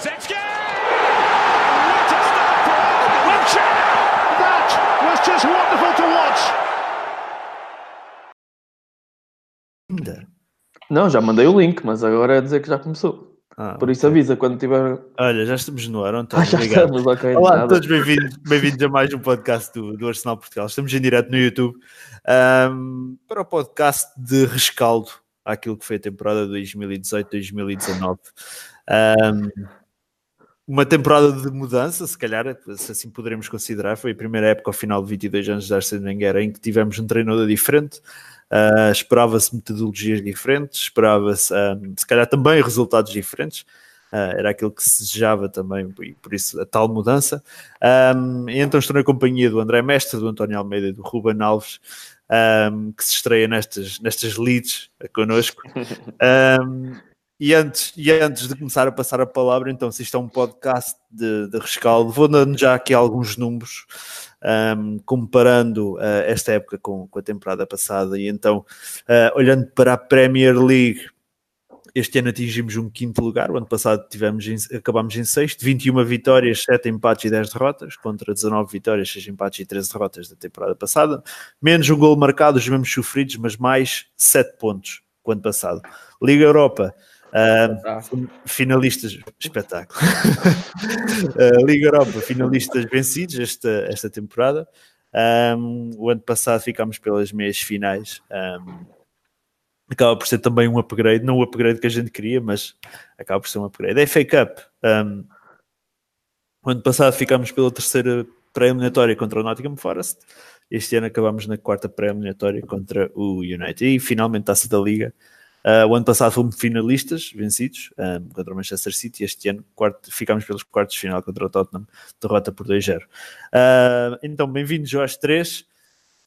Kulusevski! What a start for! That was just wonderful to watch. Ainda. Não, já mandei o link, mas agora é dizer que já começou. Ah, Por isso avisa quando tiver. Olha, já estamos no ar, António. Ah, já obrigado. estamos, ok. Olá nada. todos, bem-vindos bem a mais um podcast do, do Arsenal Portugal. Estamos em direto no YouTube ahm, para o podcast de rescaldo àquilo que foi a temporada 2018-2019. Ahm, uma temporada de mudança, se calhar, se assim poderemos considerar. Foi a primeira época ao final de 22 anos de Arsene Wenger em que tivemos um treinador diferente. Ah, esperava-se metodologias diferentes, esperava-se ahm, se calhar também resultados diferentes. Ah, era aquilo que se desejava também, e por isso a tal mudança. E então estou na companhia do André Mestre, do António Almeida e do Ruben Alves, ahm, que se estreia nestas, nestas leads connosco. Ahm, e, antes, e antes de começar a passar a palavra, então, se isto é um podcast de, de rescaldo, vou dando já aqui alguns números, ahm, comparando ah, esta época com, com a temporada passada. E então, ah, olhando para a Premier League, este ano atingimos um quinto lugar, o ano passado tivemos em- acabámos em sexto, 21 vitórias, 7 empates e 10 derrotas, contra 19 vitórias, 6 empates e 13 derrotas da temporada passada, menos um gol marcado, os mesmos sofridos, mas mais 7 pontos que o ano passado. Liga Europa, ah, finalistas, espetáculo. Ah, Liga Europa, finalistas vencidos esta, esta temporada. Um, o ano passado ficámos pelas meias finais. Um, acaba por ser também um upgrade, não o upgrade que a gente queria, mas acaba por ser um upgrade. A FA Cup, um, o ano passado ficámos pela terceira pré-eliminatória contra o Nottingham Forest, este ano acabámos na quarta pré-eliminatória contra o United e finalmente taça da Liga. Uh, o ano passado fomos finalistas, vencidos, um, contra o Manchester City. Este ano quarto, ficámos pelos quartos de final contra o Tottenham, derrota por 2-0. Uh, então, bem-vindos aos três.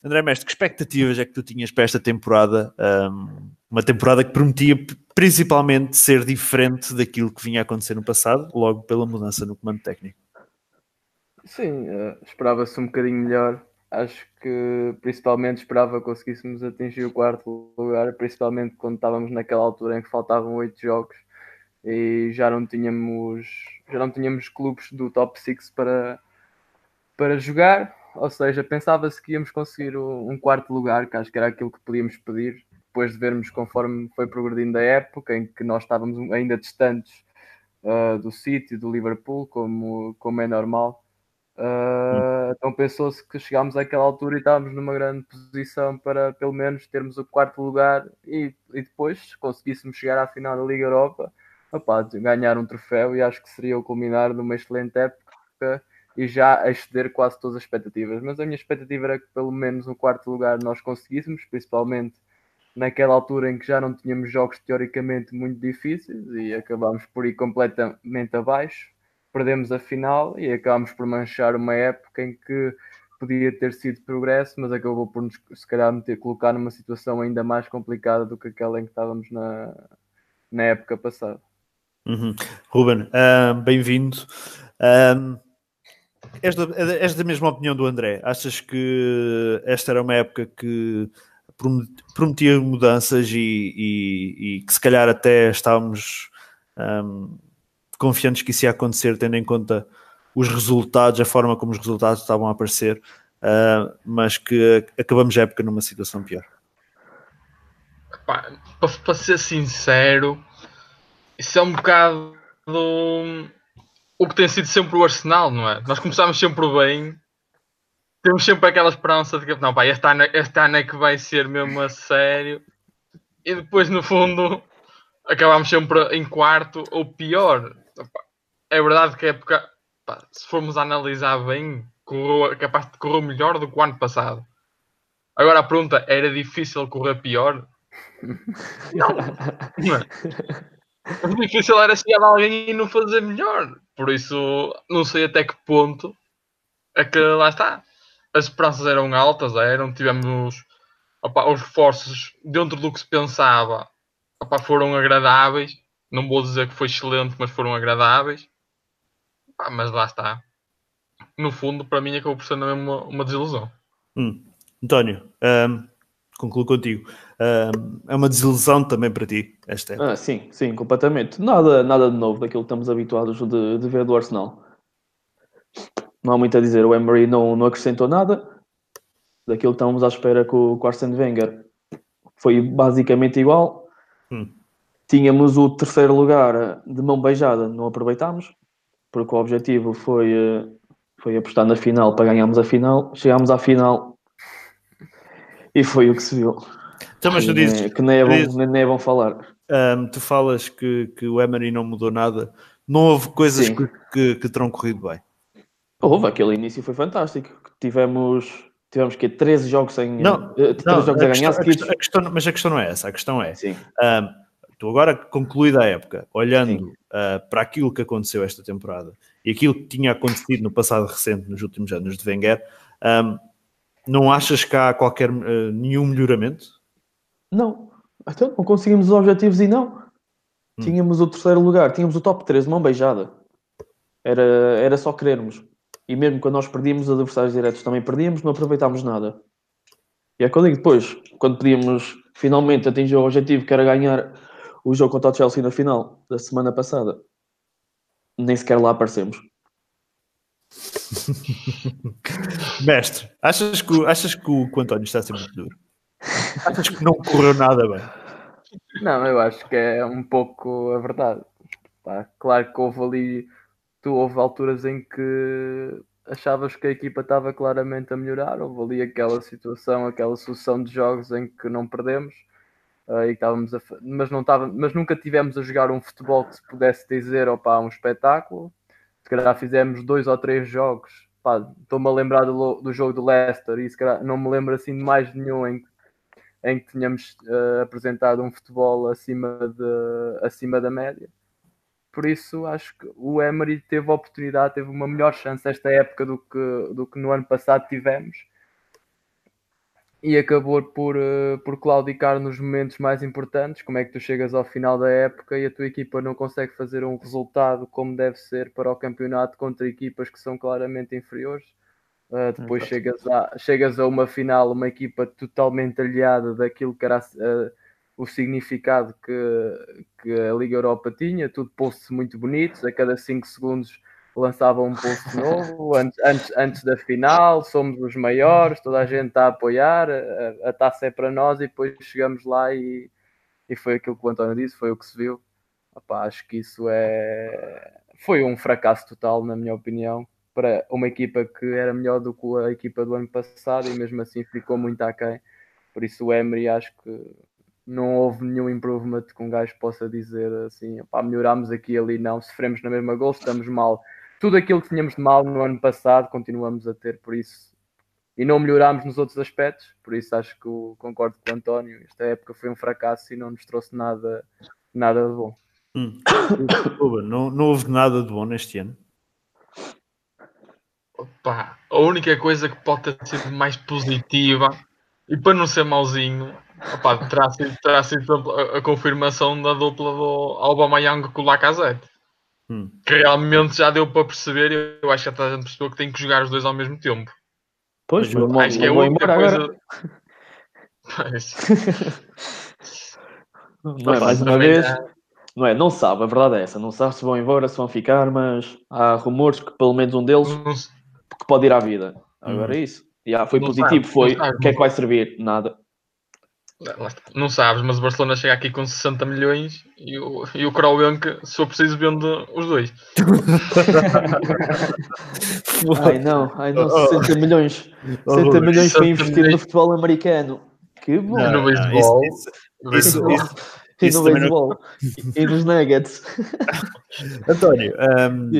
André Mestre, que expectativas é que tu tinhas para esta temporada? Um, uma temporada que prometia principalmente ser diferente daquilo que vinha a acontecer no passado, logo pela mudança no comando técnico. Sim, eh, esperava-se um bocadinho melhor. Acho que principalmente esperava que conseguíssemos atingir o quarto lugar, principalmente quando estávamos naquela altura em que faltavam oito jogos e já não tínhamos já não tínhamos clubes do top 6 para, para jogar, ou seja, pensava-se que íamos conseguir um, quarto lugar, que acho que era aquilo que podíamos pedir, depois de vermos conforme foi progredindo a época, em que nós estávamos ainda distantes ah, do City, do Liverpool, como, como é normal. Uh, então pensou-se que chegámos àquela altura e estávamos numa grande posição para pelo menos termos o quarto lugar e, e depois se conseguíssemos chegar à final da Liga Europa opá, ganhar um troféu e acho que seria o culminar de uma excelente época e já exceder quase todas as expectativas. Mas a minha expectativa era que pelo menos um quarto lugar nós conseguíssemos principalmente naquela altura em que já não tínhamos jogos teoricamente muito difíceis e acabámos por ir completamente abaixo perdemos a final e acabámos por manchar uma época em que podia ter sido progresso, mas acabou por nos, se calhar, meter, colocar numa situação ainda mais complicada do que aquela em que estávamos na, na época passada. Uhum. Ruben, ah, bem-vindo. Ah, és, da, és da mesma opinião do André? Achas que esta era uma época que prom- prometia mudanças e, e- e que se calhar até estávamos ahm, confiantes que isso ia acontecer, tendo em conta os resultados, a forma como os resultados estavam a aparecer, ah, mas que acabamos a época numa situação pior? Para, ser sincero, isso é um bocado do- o que tem sido sempre o Arsenal, não é? Nós começamos sempre bem, temos sempre aquela esperança de que não, pá, este, ano, este ano é que vai ser mesmo a sério, e depois no fundo acabamos sempre em quarto ou pior. É verdade que a época, pá, se formos analisar bem, correu, é capaz de correr melhor do que o ano passado. Agora a pergunta, era difícil correr pior? Não. Não é? O difícil era chegar a alguém e não fazer melhor. Por isso, não sei até que ponto é que lá está. As esperanças eram altas, eram. Tivemos opa, os reforços dentro do que se pensava opa, foram agradáveis. Não vou dizer que foi excelente, mas foram agradáveis. Pá, mas lá está. No fundo, para mim, acabou por ser mesmo uma, uma desilusão. Hum. António, ahm, concluo contigo. Um, é uma desilusão também para ti, esta época. Ah, sim, sim, completamente. Nada, nada de novo daquilo que estamos habituados de, de ver do Arsenal. Não há muito a dizer. O Emery não, não acrescentou nada daquilo que estávamos à espera com, com o Arsene Wenger. Foi basicamente igual. Hum. Tínhamos o terceiro lugar de mão beijada, não aproveitámos, porque o objetivo foi, eh, foi apostar na final para ganharmos a final. Chegámos à final e foi o que se viu. Então, mas tu dizes, que nem é bom, dizes- nem é bom falar. tu falas que, que o Emery não mudou nada. Não houve coisas que, que, que terão corrido bem. Houve, aquele início foi fantástico. Tivemos, tivemos que 13 jogos sem. Não, 13 Não, jogos a a ganhar questão- a questão- mas a questão não é essa. A questão é, Sim. Tu agora concluída a época, olhando uh, para aquilo que aconteceu esta temporada e aquilo que tinha acontecido no passado recente, nos últimos anos de Wenger, um, não achas que há qualquer uh, nenhum melhoramento? Não. Então, não conseguimos os objetivos e não. Hum. Tínhamos o terceiro lugar, tínhamos o top 3, mão beijada. Era, era só querermos. E mesmo quando nós perdíamos, os adversários diretos também perdíamos, não aproveitámos nada. E é que eu digo depois, quando podíamos finalmente atingir o objetivo que era ganhar o jogo contra o Chelsea na final da semana passada, nem sequer lá aparecemos. Mestre, achas que, o- achas que o, que o António está a ser muito duro? Achas que não correu nada bem? Não, eu acho que é um pouco a verdade. Pá, claro que houve ali, tu houve alturas em que achavas que a equipa estava claramente a melhorar, houve ali aquela situação, aquela sucessão de jogos em que não perdemos, eh, e estávamos a mas, não estava, mas nunca tivemos a jogar um futebol que se pudesse dizer, opá, um espetáculo. Se calhar fizemos dois ou três jogos, estou-me a lembrar do, do jogo do Leicester e se calhar não me lembro assim de mais nenhum em em que tínhamos eh, apresentado um futebol acima, de, acima da média. Por isso, acho que o Emery teve a oportunidade, teve uma melhor chance esta época do que, do que no ano passado tivemos. E acabou por, eh, por claudicar nos momentos mais importantes. Como é que tu chegas ao final da época e a tua equipa não consegue fazer um resultado como deve ser para o campeonato contra equipas que são claramente inferiores? Uh, depois chegas a, chegas a uma final, uma equipa totalmente aliada daquilo que era uh, o significado que, que a Liga Europa tinha, tudo posts muito bonitos, a cada 5 segundos lançavam um post novo, antes, antes, antes da final, somos os maiores, toda a gente está a apoiar, a, a taça é para nós e depois chegamos lá e, e foi aquilo que o António disse, foi o que se viu. Opa, acho que isso é foi um fracasso total, na minha opinião para uma equipa que era melhor do que a equipa do ano passado e mesmo assim ficou muito aquém. Por isso o Emery acho que não houve nenhum improvement que um gajo possa dizer assim, pá, melhorámos aqui e ali, não, sofremos na mesma gol, estamos mal. Tudo aquilo que tínhamos de mal no ano passado continuamos a ter, por isso e não melhorámos nos outros aspectos, por isso acho que eu concordo com o António, esta época foi um fracasso e não nos trouxe nada, nada de bom. Hum. não, não houve nada de bom neste ano. Opa, a única coisa que pode ter sido mais positiva e para não ser mauzinho, opa, terá sido, terá sido a, a, confirmação da dupla do Aubameyang com o Lacazette. Hum. Que realmente já deu para perceber e eu acho que a gente percebeu que tem que jogar os dois ao mesmo tempo. Pois, mas, mas acho que é a única coisa. Agora. não é mais uma vez. Não é, não sabe, a verdade é essa. Não sabe se vão embora, se vão ficar, mas há rumores que pelo menos um deles que pode ir à vida. Agora é isso. Já foi não positivo, sabe, foi. o que é que vai servir? Nada. Não sabes, mas o Barcelona chega aqui com 60 milhões e o, e o Kroenke, se for preciso, vende os dois. ai não, ai não, 60 milhões. 60 milhões foi investido no futebol americano. Que bom. Não, no beisebol. Isso, isso, isso, e no beisebol. Não... e nos Nuggets. António, um,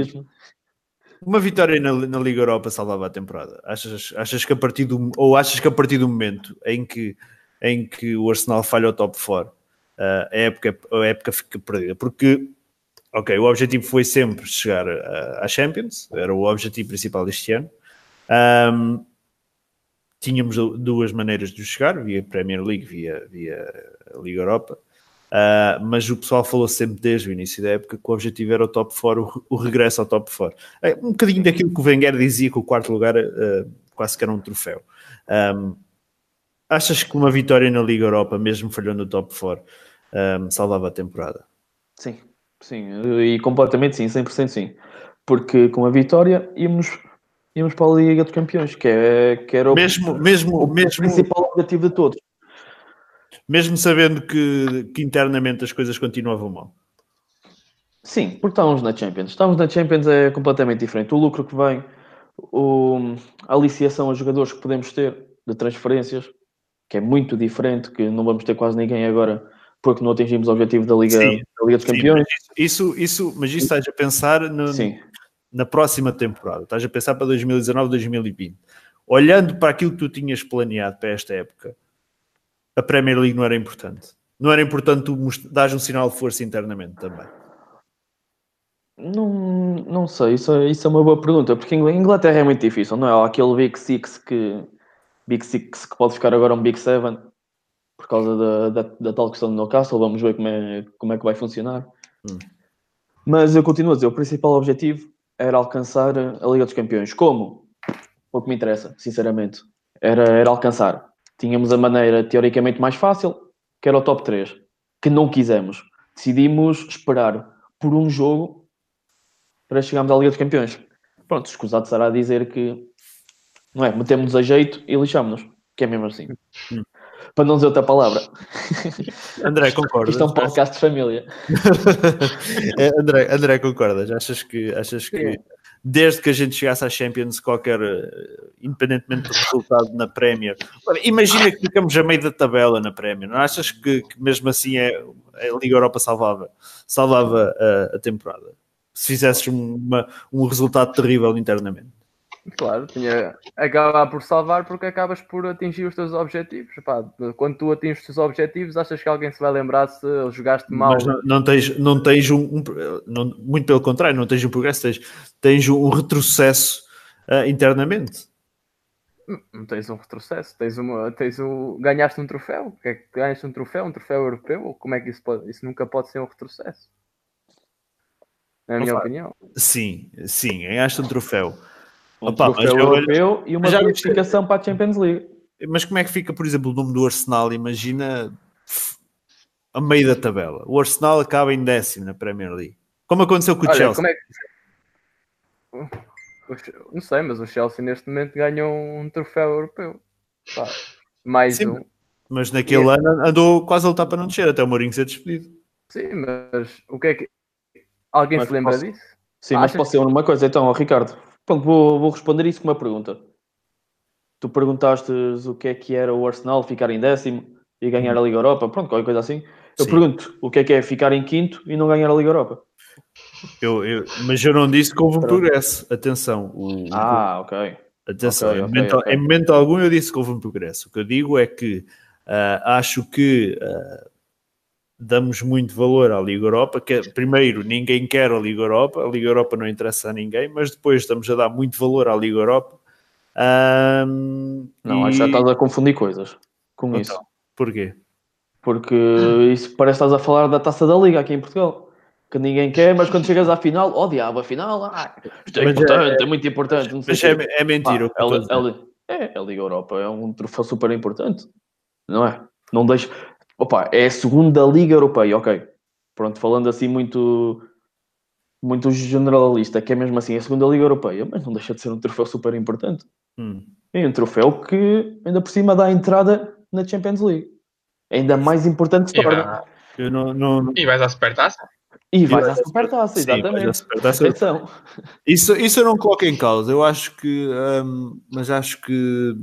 uma vitória na, na, Liga Europa salvava a temporada. Achas, achas que a partir do ou achas que a partir do momento em que em que o Arsenal falha o top 4, uh, a, época, a época fica perdida. Porque, ok, o objetivo foi sempre chegar uh, à Champions, era o objetivo principal deste ano. Um, tínhamos duas maneiras de chegar, via Premier League, via, via Liga Europa. Uh, mas o pessoal falou sempre desde o início da época que o objetivo era o top 4, o, regresso ao top 4. É, um bocadinho daquilo que o Wenger dizia que o quarto lugar uh, quase que era um troféu. Um, Achas que uma vitória na Liga Europa, mesmo falhando no top 4, um, salvava a temporada? Sim, sim, e completamente sim, 100% sim. Porque com a vitória íamos, íamos para a Liga dos Campeões, que, é, que era o, Mesmo, mesmo, o mesmo, principal objetivo de todos. mesmo sabendo que, que internamente as coisas continuavam mal. Sim, porque estávamos na Champions. Estávamos na Champions é completamente diferente. O lucro que vem, o, a aliciação a jogadores que podemos ter de transferências, que é muito diferente, que não vamos ter quase ninguém agora porque não atingimos o objetivo da Liga, Sim, da Liga dos Sim, Campeões. mas isso, isso, mas isso estás a pensar no- na próxima temporada, estás a pensar para 2019, 2020. Olhando para aquilo que tu tinhas planeado para esta época, a Premier League não era importante. Não era importante tu dares um sinal de força internamente também. Não, não sei, isso, é- isso é uma boa pergunta, porque Ingl- Inglaterra é muito difícil, não é? Há aquele Big Six que, Big Six que pode ficar agora um Big Seven por causa da, da, da tal questão do Newcastle, vamos ver como é, como é que vai funcionar. Hum. Mas eu continuo a dizer, o principal objetivo era alcançar a Liga dos Campeões. Como? Pouco me interessa, sinceramente. Era, era alcançar. Tínhamos a maneira teoricamente mais fácil, que era o top 3, que não quisemos. Decidimos esperar por um jogo para chegarmos à Liga dos Campeões. Pronto, escusado será dizer que não é, metemos-nos a jeito e lixámos-nos, que é mesmo assim. Hum. Para não dizer outra palavra. André, concordas? Isto é um podcast de família. É, André, André, concordas? Achas que, achas que desde que a gente chegasse à Champions, qualquer, eh, independentemente do resultado na Premier, imagina que ficamos a meio da tabela na Premier, não achas que, que mesmo assim é, a Liga Europa salvava, salvava a, a temporada? Se fizesses uma- um resultado terrível internamente. Claro, tinha acabar por salvar porque acabas por atingir os teus objetivos. Pá, quando tu atinges os teus objetivos, achas que alguém se vai lembrar se jogaste mal? Mas não, não tens, não tens um, um- não- muito pelo contrário, não tens um progresso, tens, tens um retrocesso ah, internamente. Não tens um retrocesso, tens uma, tens um, ganhaste um troféu. Que é que ganhaste um troféu? Um troféu europeu? Como é que isso pode? Isso nunca pode ser um retrocesso. Na minha opinião. Sim, sim, ganhaste um troféu. Um Opa, troféu europeu e uma qualificação para a Champions League. Mas como é que fica, por exemplo, o nome do Arsenal? Imagina a meio da tabela. O Arsenal acaba em décimo na Premier League. Como aconteceu com o Olha, Chelsea. como é que. Não sei, mas o Chelsea neste momento ganhou um troféu europeu. Pá, mais Sim, um. Mas naquele ano andou quase a lutar para não descer, até o Mourinho ser despedido. Sim, mas o que é que. Alguém Mas se lembra posso- disso? Sim, mas posso dizer uma coisa então, Ricardo. Pronto, vou, vou responder isso com uma pergunta. Tu perguntaste o que é que era o Arsenal ficar em décimo e ganhar a Liga Europa, pronto, qualquer coisa assim. Eu Sim. pergunto o que é que é ficar em quinto e não ganhar a Liga Europa. Eu, eu- mas eu não disse que houve um progresso. Atenção. o- Ah, ok. Atenção, Ok, em, ok, momento, ok. em momento algum eu disse que houve um progresso. O que eu digo é que ah, acho que ah, damos muito valor à Liga Europa, que é, primeiro ninguém quer a Liga Europa, a Liga Europa não interessa a ninguém, mas depois estamos a dar muito valor à Liga Europa. Ahm, Não, e- acho que já estás a confundir coisas com Então, isso. Porquê? Porque isso parece que estás a falar da taça da Liga aqui em Portugal. Que ninguém quer, mas quando chegas à final, oh diabo, a final, ah, isto é Mas é- importante, é, muito importante. Mas é, é mentira. o que Pá, eu a, estou a dizer. a- é, a Liga Europa é um troféu super importante, não é? Não deixa. Opa, é a segunda Liga Europeia, ok. Pronto, falando assim muito, muito generalista, que é mesmo assim, é a segunda Liga Europeia, mas não deixa de ser um troféu super importante. Hum. É um troféu que ainda por cima dá a entrada na Champions League. Ainda mais importante se E torna. vai- Eu não, não, E vais à supertaça? E vais E à supertaça, Sim, exatamente. supertaça. Atenção. Isso, isso eu não coloco em causa. Eu acho que, hum, mas acho que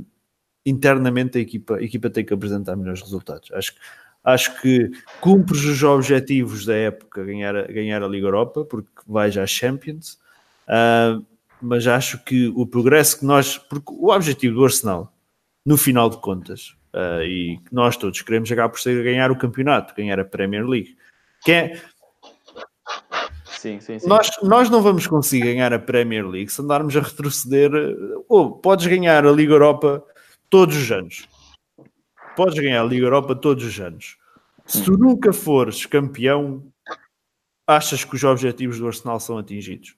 internamente a equipa, a equipa tem que apresentar melhores resultados. Acho, que- acho que cumpres os objetivos da época ganhar, a- ganhar a Liga Europa, porque vais às Champions. Ah, mas acho que o progresso que nós. Porque o objetivo do Arsenal, no final de contas, ah, e que nós todos queremos chegar por ser ganhar o campeonato, ganhar a Premier League. Que é, Sim, sim, sim. nós, nós não vamos conseguir ganhar a Premier League se andarmos a retroceder. Ou podes ganhar a Liga Europa todos os anos. Podes ganhar a Liga Europa todos os anos. Se tu nunca fores campeão, achas que os objetivos do Arsenal são atingidos?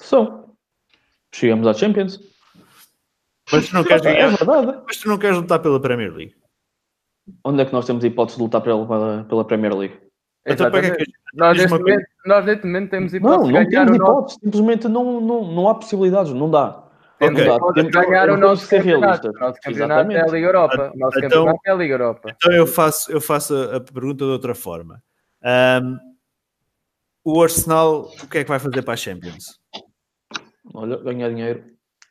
São. Chegamos à Champions. Mas tu não queres É ganhar, verdade. mas tu não queres lutar pela Premier League. Onde é que nós temos hipótese de lutar pela, pela, Premier League? Então para que é que. Nós neste, momento, nós neste momento temos Não, hipótese de não temos hipótese. Simplesmente não, não, não há possibilidades. Não dá. Temos Ok. hipótese de Temos- ganhar o nosso campeonato. realistas. O nosso campeonato é a Exatamente. Liga Europa. O nosso Então- campeonato é a Liga Europa. Então eu faço, eu faço a, a pergunta de outra forma. Ahm, o Arsenal, o que é que vai fazer para a Champions? Olha, ganhar dinheiro.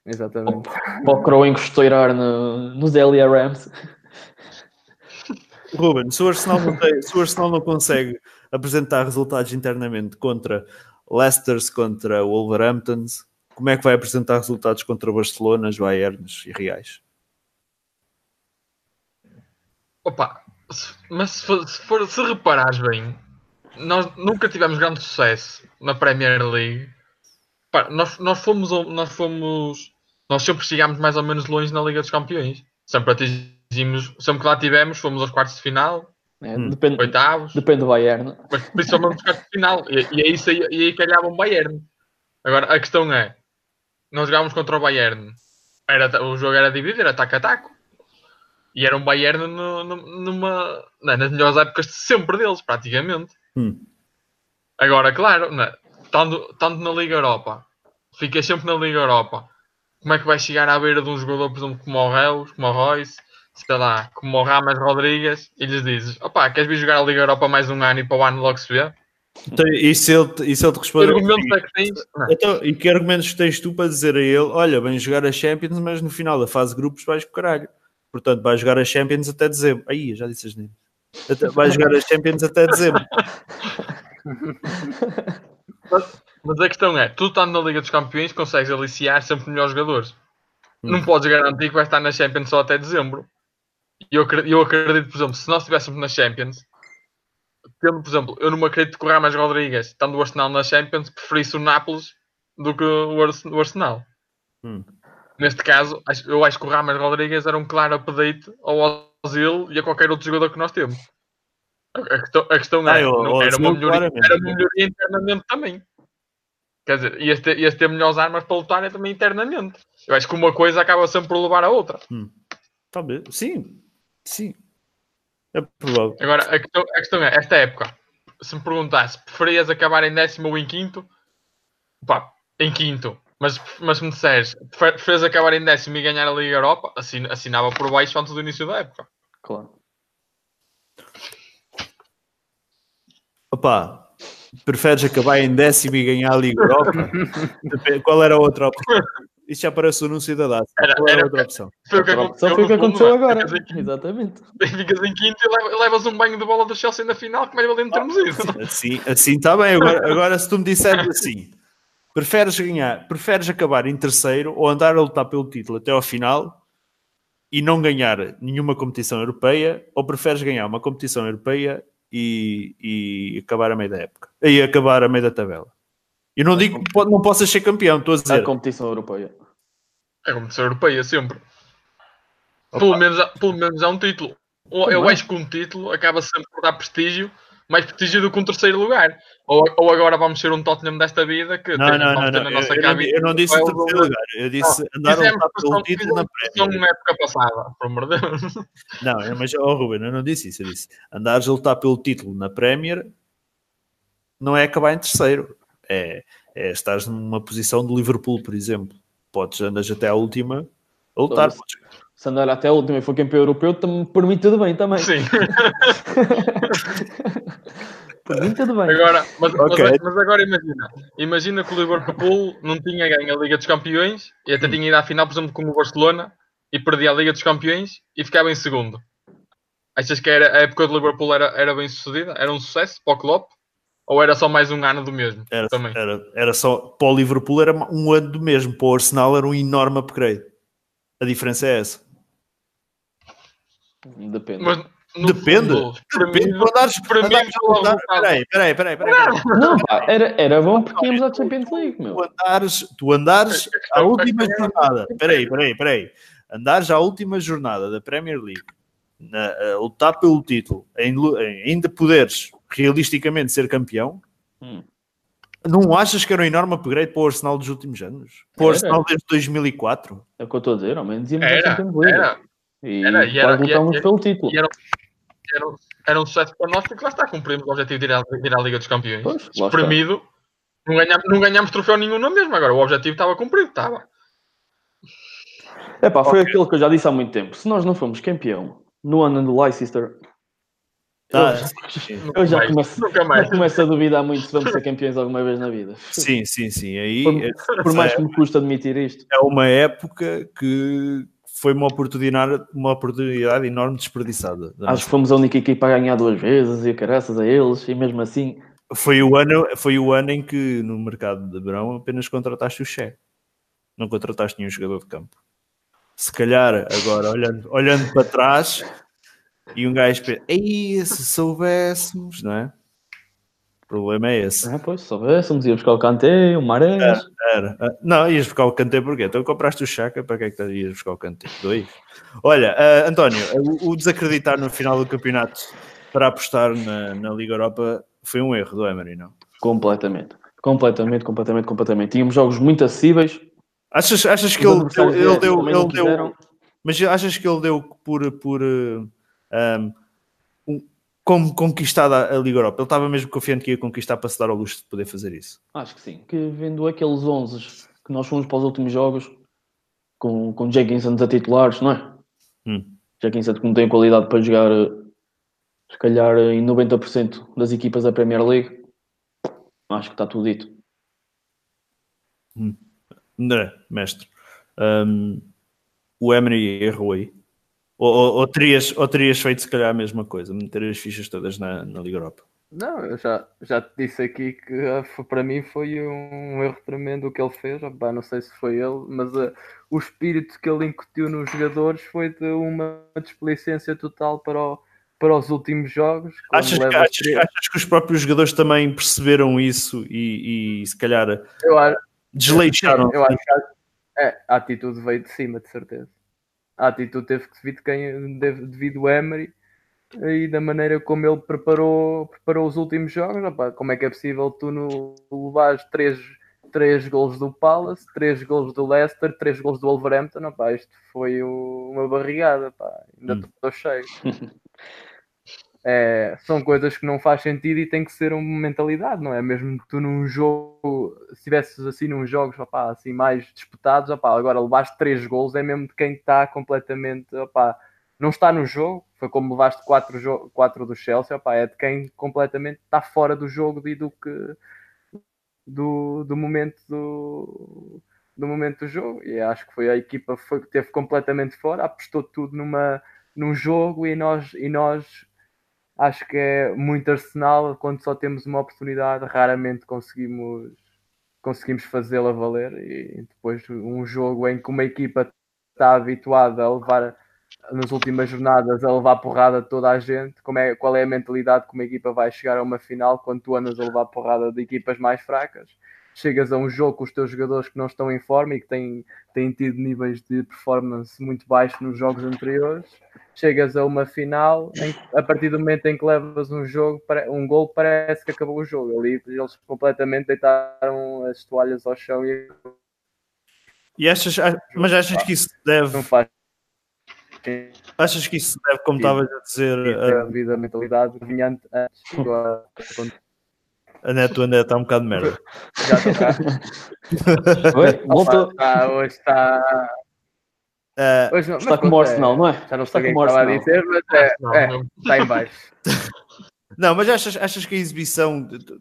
Exatamente. Para o Crow encosteirar no, nos LRMs. Ruben, se o, Arsenal não tem- se o Arsenal não consegue apresentar resultados internamente contra Leicesters, contra Wolverhamptons, como é que vai apresentar resultados contra Barcelona, Bayerns e Reais? Opa, se- mas se, for, se, for- se reparares bem, nós nunca tivemos grande sucesso na Premier League. Pá, nós, nós fomos, nós fomos, nós sempre chegámos mais ou menos longe na Liga dos Campeões. Sempre atingimos, sempre que lá tivemos, fomos aos quartos de final, É, Hum. depende, oitavos, depende do Bayern. mas principalmente os quartos de final. E, e aí, e aí calhava um Bayern. Agora, a questão é, nós jogávamos contra o Bayern, era, o jogo era dividido, era taco a taco. E era um Bayern no- no- numa, não, nas melhores épocas de sempre deles, praticamente. Hum. Agora, claro, né, tanto, tanto na Liga Europa, ficas sempre na Liga Europa. Como é que vai chegar à beira de um jogador, por exemplo, como o Reus, como o Royce, sei lá, como o Rames Rodrigues, e lhes dizes: opá, queres vir jogar a Liga Europa mais um ano e para o ano logo se vê? Então, e, se ele, te- e se ele te Que responder? argumento é que tens? Então, e que argumentos tens tu para dizer a ele: olha, vem jogar a Champions, mas no final da fase de grupos vais com o caralho. Portanto, vai jogar a Champions até dezembro. Aí, já disse as neiras. Até- Vai jogar a Champions até dezembro. Mas a questão é, tu estando na Liga dos Campeões consegues aliciar sempre melhores jogadores. Não podes garantir que vai estar na Champions só até dezembro. E eu, eu acredito, por exemplo, se nós estivéssemos na Champions, tendo, por exemplo, eu não me acredito que o Ramas Rodrigues, estando o Arsenal na Champions, preferisse o Nápoles do que o Ars- o Arsenal. Hum. Neste caso, eu acho que o Ramas Rodrigues era um claro update ao Ozil e a qualquer outro jogador que nós temos. A, questão, a questão Ah, é, eu- não- era, uma melhoria, claramente. era uma melhoria internamente também. Quer dizer, ias ter, ias ter melhores armas para lutar também internamente. Eu acho que uma coisa acaba sempre por levar a outra. Talvez. Sim. Sim. É provável. Agora, a questão, a questão é, esta época, se me perguntasse, preferias acabar em décimo ou em quinto? Pá, em quinto. Mas, mas se me disseres, prefer- preferias acabar em décimo e ganhar a Liga Europa? Assin, assinava por baixo antes do início da época. Claro. Opa, preferes acabar em décimo e ganhar a Liga Europa? Qual era a outra opção? Isto já parece o anúncio da data. Era- era a era- outra opção? Foi o que aconteceu, Só foi o que aconteceu é? agora. Ficas em, Exatamente. ficas em quinto e leva- levas um banho de bola do Chelsea na final, que mais vale não termos isso. Assim assim está bem. Agora, agora, se tu me disseres assim, preferes ganhar, preferes acabar em terceiro ou andar a lutar pelo título até ao final e não ganhar nenhuma competição europeia, ou preferes ganhar uma competição europeia e, e acabar a meio da época e acabar a meio da tabela? Eu não digo que não possas ser campeão, estou a A dizer. competição europeia. É como ser europeia sempre. Pelo menos, há- pelo menos há um título. Ou- Eu Também. acho que um título acaba sempre por dar prestígio, mais prestígio do que um terceiro lugar. Ou, ou agora vamos ser um Tottenham desta vida que Não, tem- não, vamos não, ter não. na nossa eu não, cabine. eu não disse o terceiro lugar, eu disse andar a Fizemos lutar pelo título na Premier. na época passada, por amor de Deus. Não, é, mas, oh, Ruben, eu não disse isso. Eu disse andares a lutar pelo título na Premier não é acabar em terceiro. É, é estás numa posição de Liverpool, por exemplo. Podes andas até à última a lutar. Então, Se andar até a última e for campeão europeu, por mim tudo bem também. Sim. Por mim tudo bem. Agora, mas, mas- Ok. mas agora imagina. Imagina que o Liverpool não tinha ganho a Liga dos Campeões e Hum. até tinha ido à final, por exemplo, como o Barcelona e perdia a Liga dos Campeões e ficava em segundo. Achas que era, a época do Liverpool era, era bem sucedida? Era um sucesso para o Klopp? Ou era só mais um ano do mesmo? Era, Também. era, era só para o Liverpool era um ano do mesmo, para o Arsenal era um enorme upgrade. A diferença é essa. Depende. Mas, no Depende. fundo, para Depende mim- de andares, para mim, resultado. Peraí, peraí, peraí, peraí, peraí. Não, pá, era, era bom porque íamos à Champions League, meu. tu andares, tu andares à última jornada, peraí, peraí, peraí, andares à última jornada da Premier League, na, a lutar pelo título, ainda poderes realisticamente ser campeão, Hum. Não achas que era um enorme upgrade para o Arsenal dos últimos anos? Para o Era. Arsenal desde 2004? É o que eu estou a dizer, ao menos dizíamos Era, era. E Era, e era- pelo título. era, era, um- era um sucesso para nós porque lá está, cumprimos o objetivo de ir à, de ir à Liga dos Campeões. Pois. Espremido, não ganhámos, não ganhámos troféu nenhum na mesma. Agora o objetivo estava cumprido, estava. É pá, foi Ok. aquilo que eu já disse há muito tempo. Se nós não fomos campeão no ano do Leicester, Ah, eu, já começo, já começo a duvidar muito se vamos ser campeões alguma vez na vida. sim, sim, sim. Aí Por, por mais que me custa admitir isto. é uma época que foi uma oportunidade, uma oportunidade enorme desperdiçada. da Acho que fomos a única equipa a ganhar duas vezes e caraças a eles, e mesmo assim, Foi o, ano, foi o ano em que no mercado de verão apenas contrataste o Che. Não contrataste nenhum jogador de campo. Se calhar, agora, olhando, olhando para trás, e um gajo pensa, ei, se soubéssemos, não é? O problema é esse. ah, pois, se soubéssemos, ia buscar o Kanté, o Marés. Era. Ah, Não, ias buscar o Kanté porquê? Então compraste o Chaka, para que é que ias buscar o Kanté? Dois. Olha, ah, António, o, o desacreditar no final do campeonato para apostar na, na Liga Europa foi um erro do Emery, não? Completamente. Completamente, completamente, completamente. Tínhamos jogos muito acessíveis. Achas, achas que ele, ele, ele deu, ele deu, mas achas que ele deu por, por uh, um, como conquistada a Liga Europa? Ele estava mesmo confiante que ia conquistar para se dar ao luxo de poder fazer isso. Acho que sim. Que vendo aqueles 11 que nós fomos para os últimos jogos, com, com Jenkinson a titulares, não é? Hum. Jenkinson que não tem qualidade para jogar, eh, se calhar, eh, em 90% das equipas da Premier League, acho que está tudo dito. André, mestre, um, o Emery errou aí. Ou, ou, ou, terias, ou terias feito se calhar a mesma coisa, meter as fichas todas na, na Liga Europa? Não, eu já, já te disse aqui que ah, para mim foi um erro tremendo o que ele fez. Pá, não sei se foi ele, mas ah, o espírito que ele incutiu nos jogadores foi de uma desplicência total para, o- para os últimos jogos. Achas que, leva achas, achas que os próprios jogadores também perceberam isso e, e se calhar eu acho, desleixaram? Eu acho que a, é, a atitude veio de cima, de certeza. A atitude teve que vir de quem devido ao Emery e da maneira como ele preparou, preparou os últimos jogos. Opá, como é que é possível tu no, levares três, três golos do Palace, três golos do Leicester, três golos do Wolverhampton? Opá, isto foi o- uma barrigada, pá. ainda Hum. estou cheio. É, são coisas que não faz sentido e tem que ser uma mentalidade, não é? Mesmo que tu num jogo, se estivesses assim num jogos opá, assim mais disputados, opá, agora levaste três gols, é mesmo de quem está completamente, opá, não está no jogo, foi como levaste quatro, quatro do Chelsea, opá, é de quem completamente está fora do jogo e do que do, do momento do, do momento do jogo e acho que foi a equipa foi que teve completamente fora, apostou tudo numa num jogo e nós e nós acho que é muito Arsenal quando só temos uma oportunidade, raramente conseguimos conseguimos fazê-la valer e depois um jogo em que uma equipa está habituada a levar nas últimas jornadas a levar porrada de toda a gente, como é, qual é a mentalidade que uma equipa vai chegar a uma final quando tu andas a levar porrada de equipas mais fracas? Chegas a um jogo com os teus jogadores que não estão em forma e que têm, têm tido níveis de performance muito baixos nos jogos anteriores, chegas a uma final, em, que, a partir do momento em que levas um jogo, um gol, parece que acabou o jogo. Ali eles completamente deitaram as toalhas ao chão e E achas, mas achas que isso deve, não faz achas que isso deve, como estavas a dizer, sentido a, devido à mentalidade vinhante antes. A neto ainda está um bocado de merda. já estou cá. Oi, voltou. está- hoje está. Ah, não- Está como o pronto, é- Arsenal, não é? Já não Está como Arsenal. dizer, mas é, Não, é, não. está em baixo. Não, mas achas, achas que a exibição. de- de-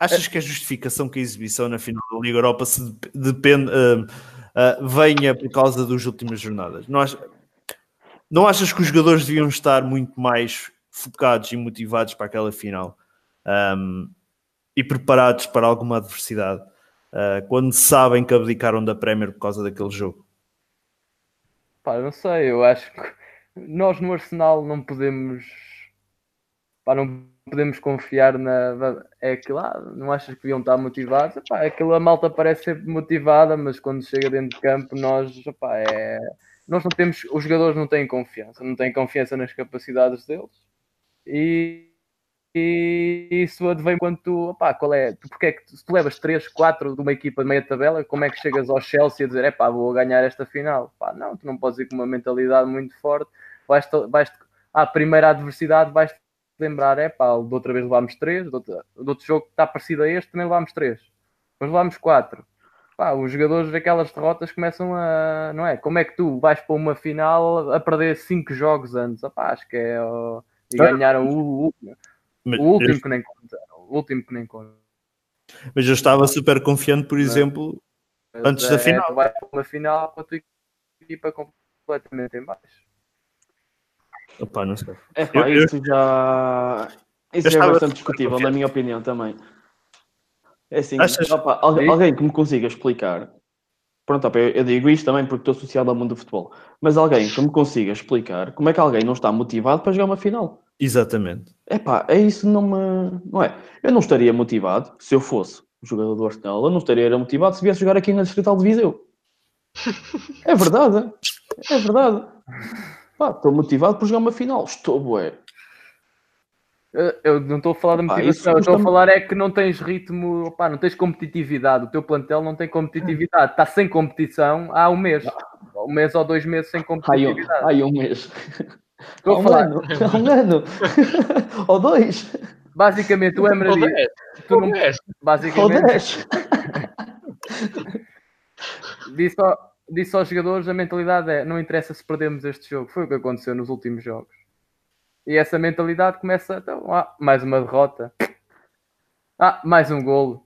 Achas que a justificação que a exibição na final da Liga Europa se dep- depende, ah, ah, venha por causa das últimas jornadas? Não, ach- não achas que os jogadores deviam estar muito mais focados e motivados para aquela final Ahm, e preparados para alguma adversidade ah, quando sabem que abdicaram da Premier por causa daquele jogo? Pá, não sei, eu acho que nós no Arsenal não podemos. Pá, não podemos confiar na. É que lá, não achas que deviam estar motivados? Epá, aquela malta parece ser motivada, mas quando chega dentro de campo, nós. é... Nós não temos. Os jogadores não têm confiança, não têm confiança nas capacidades deles. E, e isso advém quando tu, opá, qual é, tu, porque é que tu- se tu levas 3, 4 de uma equipa de meia tabela, como é que chegas ao Chelsea a dizer, é pá, vou ganhar esta final? Pá, não, tu não podes ir com uma mentalidade muito forte, vais, vais à primeira adversidade vais lembrar, é pá, de outra vez levámos 3, de outro, de outro jogo que está parecido a este também levámos 3, depois levámos 4. Pá, os jogadores daquelas derrotas começam a, não é? Como é que tu vais para uma final a perder 5 jogos antes? Opá, acho que é, ó, e ganharam o último. Mas, O último eu, que nem conta. O último que nem conta. mas eu estava super confiante, por exemplo, Antes da É, final. Tu vais para uma final com a tua equipa completamente em baixo. opá, não sei. É pá, Eu- eu- isso já. Isso Eu já é bastante discutível, na confiante. minha opinião também. É assim, Achas- opa, alguém que me consiga explicar. Pronto, opa, eu, eu digo isto também porque estou associado ao mundo do futebol. Mas alguém que me consiga explicar como é que alguém não está motivado para jogar uma final. Exatamente. É pá, é isso não me. Não é? Eu não estaria motivado se eu fosse um jogador do Arsenal, eu não estaria motivado se viesse jogar aqui na Distrital de Viseu. É verdade, é verdade. Pá, estou motivado por jogar uma final. Estou, bué. Eu, não estou a falar da motivação, eu estou a falar é que não tens ritmo, opá, não tens competitividade. O teu plantel não tem competitividade. Está sem competição há um mês. Um mês ou dois meses sem Ai, um, competitividade. ai, um mês. Há um falar. ano. Há um ano. Ou dois. Basicamente, o Emery, 10. tu não, 10. Ou basicamente, dez. disse, ao- disse aos jogadores a mentalidade é não interessa se perdemos este jogo. Foi o que aconteceu nos últimos jogos. E essa mentalidade começa, então, ah, mais uma derrota. Ah, mais um golo.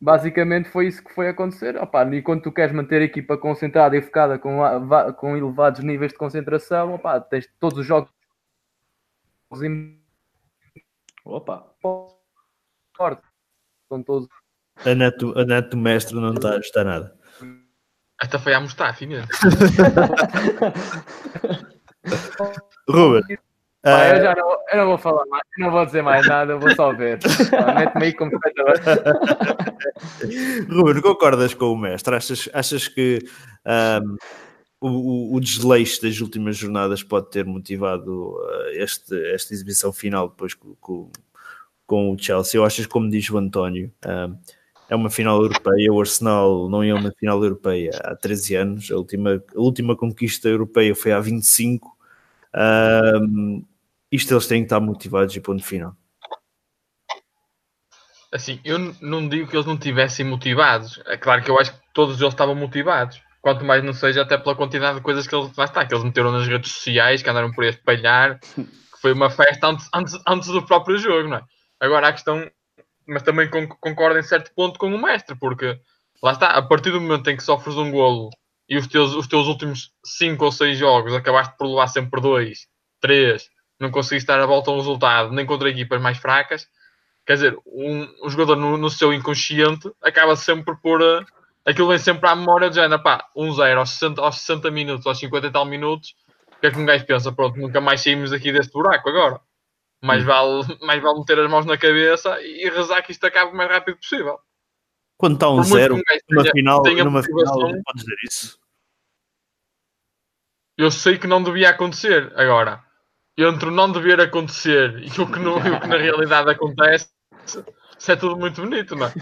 Basicamente foi isso que foi acontecer. Opa, e quando tu queres manter a equipa concentrada e focada com, com elevados níveis de concentração, opa, tens todos os jogos Opa. fortes. São todos A net, do- a net do mestre não está a ajustar nada. Esta foi a Mustafi mesmo. Ruben, Pá, ah, eu já não, eu não vou falar mais, eu não vou dizer mais nada, eu vou só ver. Mete-me aí como espectador. Ruben, concordas com o mestre? Achas, achas que ahm, o, o- desleixo das últimas jornadas pode ter motivado ah, este, esta exibição final depois com, com, com o Chelsea? Ou achas, como diz o António, ahm, é uma final europeia, o Arsenal não é uma final europeia há 13 anos, a última, a última conquista europeia foi há 25. Ahm, isto eles têm que estar motivados e ponto final. Assim, eu não digo que eles não tivessem motivados. É claro que eu acho que todos eles estavam motivados. Quanto mais não seja, até pela quantidade de coisas que eles, lá está, que eles meteram nas redes sociais, que andaram por aí a espalhar, que foi uma festa antes, antes, antes do próprio jogo, não é? Agora a questão, mas também con- concordo em certo ponto com o mestre, porque lá está, a partir do momento em que sofres um golo e os teus, os teus últimos 5 ou 6 jogos acabaste por levar sempre 2, 3, não conseguiste dar a volta ao resultado, nem contra equipas mais fracas, quer dizer, um, um jogador no, no seu inconsciente acaba sempre por. eh, aquilo vem sempre à memória de género, pá, 1-0 aos 60, aos 60 minutos, aos 50 e tal minutos. O que é que um gajo pensa? Pronto, nunca mais saímos daqui deste buraco agora. Mais, vale, mais vale meter as mãos na cabeça e rezar que isto acabe o mais rápido possível. Quando está um Por zero, um numa tenha- final, tenha numa final, podes dizer isso. Eu sei que não devia acontecer. Agora, entre o não dever acontecer e o que, no- e o que na realidade acontece, isso é tudo muito bonito, não é?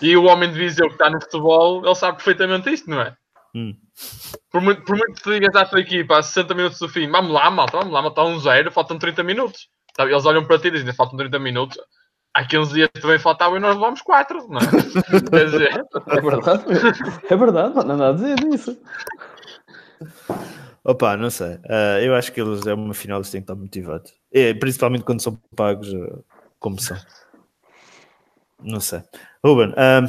E o homem de Viseu que está no futebol, ele sabe perfeitamente isto, não é? Hum. Por muito, por muito que tu digas à tua equipa a 60 minutos do fim, vamos lá, malta, vamos lá, malta, um zero, faltam 30 minutos. Sabe? Eles olham para ti e dizem, faltam 30 minutos. Há 15 dias também faltavam e nós levamos 4, não é? Quer dizer, É verdade, é verdade, não há nada a dizer disso. Opa, não sei. Ah, eu acho que eles é uma final, eles têm que estar motivados. É, principalmente quando são pagos ah, como são. Não sei. Ruben, ah,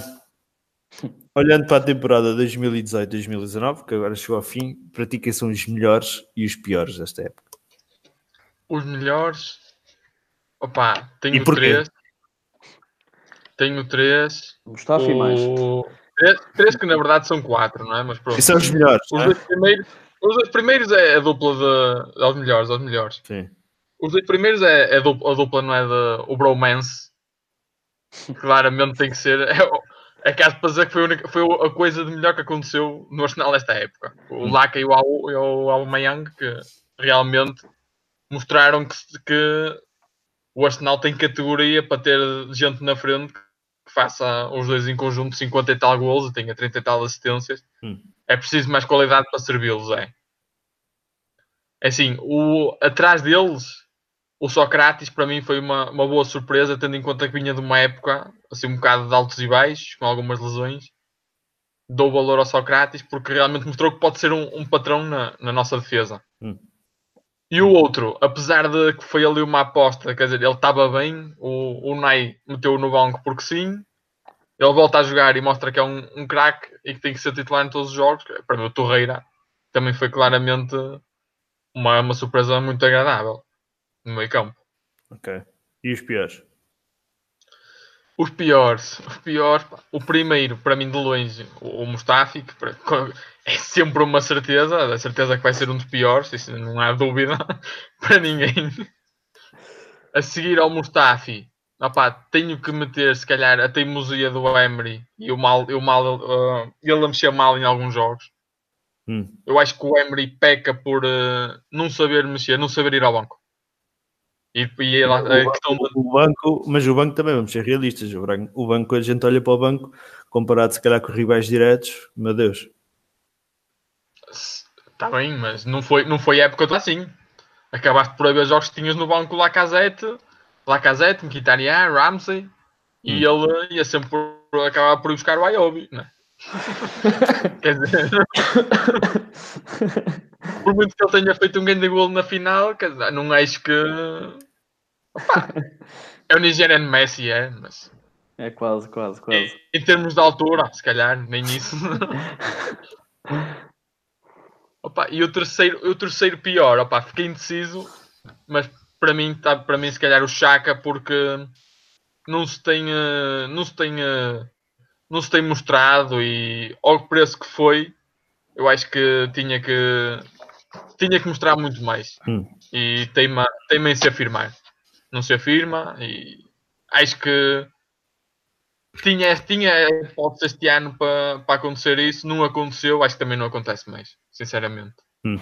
olhando para a temporada 2018-2019, que agora chegou ao fim, para ti quem são os melhores e os piores desta época? os melhores. Opa, tenho três. Tenho três. Mustafa e mais. O- Três, três que na verdade são quatro, não é? Mas pronto. E são os melhores, Os é? dois primeiros, os dois primeiros é a dupla de. aos melhores, aos melhores. Sim. Os dois primeiros é, é a, dupla, a dupla, não é? De, o bromance. Claramente tem que ser. É, é caso para dizer que foi a, única- foi a coisa de melhor que aconteceu no Arsenal desta época. O Laka e o, Au- e o Aubameyang que realmente mostraram que, que o Arsenal tem categoria para ter gente na frente faça os dois em conjunto 50 e tal gols e tenha 30 e tal assistências. Hum. É preciso mais qualidade para servi-los, é. É assim, o, atrás deles, o Socrates para mim foi uma, uma boa surpresa, tendo em conta que vinha de uma época assim um bocado de altos e baixos, com algumas lesões. Dou valor ao Socrates porque realmente mostrou que pode ser um, um patrão na, na nossa defesa. Hum. E o outro, apesar de que foi ali uma aposta, quer dizer, ele estava bem, o, o Nai meteu no banco porque sim, ele volta a jogar e mostra que é um, um craque e que tem que ser titular em todos os jogos. Para mim, o Torreira também foi claramente uma, uma surpresa muito agradável no meio campo. Ok. E os piores? Os piores, os piores, pá, o primeiro, para mim de longe, o, o Mustafi, que para- é sempre uma certeza, a certeza que vai ser um dos piores, isso não há dúvida para ninguém. A seguir ao Mustafi, opá, tenho que meter se calhar a teimosia do Emery e o mal, e o mal uh, ele a mexer mal em alguns jogos. Hum. Eu acho que o Emery peca por uh, não saber mexer, não saber ir ao banco. E, e a, a questão de, O banco, mas o banco também, vamos ser realistas. O banco, o banco, a gente olha para o banco, comparado se calhar com rivais diretos, meu Deus. Está bem, mas não foi, não foi época assim. Acabaste por haver jogos que tinhas no banco Lacazette, Lacazette, Mkhitaryan, Ramsey, e Hum. ele ia sempre por, acabar por ir buscar o Ayobi, né? Quer dizer, por muito que ele tenha feito um grande gol na final, quer dizer, não acho que. Opa, é o Nigerian Messi, é, mas É quase, quase, quase. em termos de altura, se calhar, nem isso. Opa, e o terceiro, o terceiro pior, opa, fiquei indeciso, mas para mim, tá, para mim se calhar o Chaka, porque não se tem, eh, não se tem, eh, não se tem mostrado e ao preço que foi, eu acho que tinha que tinha que mostrar muito mais Hum. e teima, teima em se afirmar. Não se afirma e acho que tinha, tinha hipótese este ano para, para acontecer isso, não aconteceu, acho que também não acontece mais, sinceramente. Hum.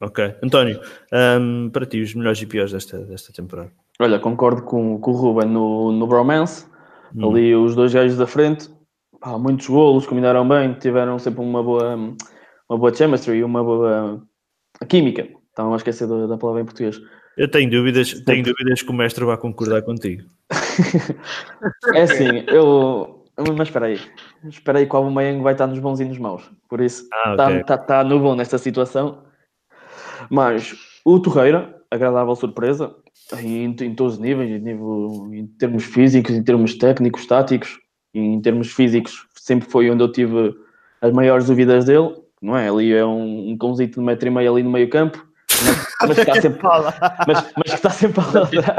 Ok. António, hum, para ti, os melhores e piores desta, desta temporada? Olha, concordo com, com o Ruben no, no Bromance. Hum. Ali os dois gajos da frente, pá, muitos golos, combinaram bem, tiveram sempre uma boa, uma boa chemistry, uma boa química. Estavam a esquecer da, da palavra em português. Eu tenho dúvidas, tenho dúvidas que o mestre vai concordar contigo. É assim, eu. Mas espera aí. Espera aí que o Aubameyang vai estar nos bons e nos maus. Por isso, Ah, está ok. tá, tá no bom nesta situação. Mas o Torreira, agradável surpresa, em, em todos os níveis, em, nível, em termos físicos, em termos técnicos, táticos, em termos físicos, sempre foi onde eu tive as maiores dúvidas dele, não é? Ali é um, um cãozito de metro e meio ali no meio campo, mas, mas que está sempre, mas, mas que está sempre a ladrar.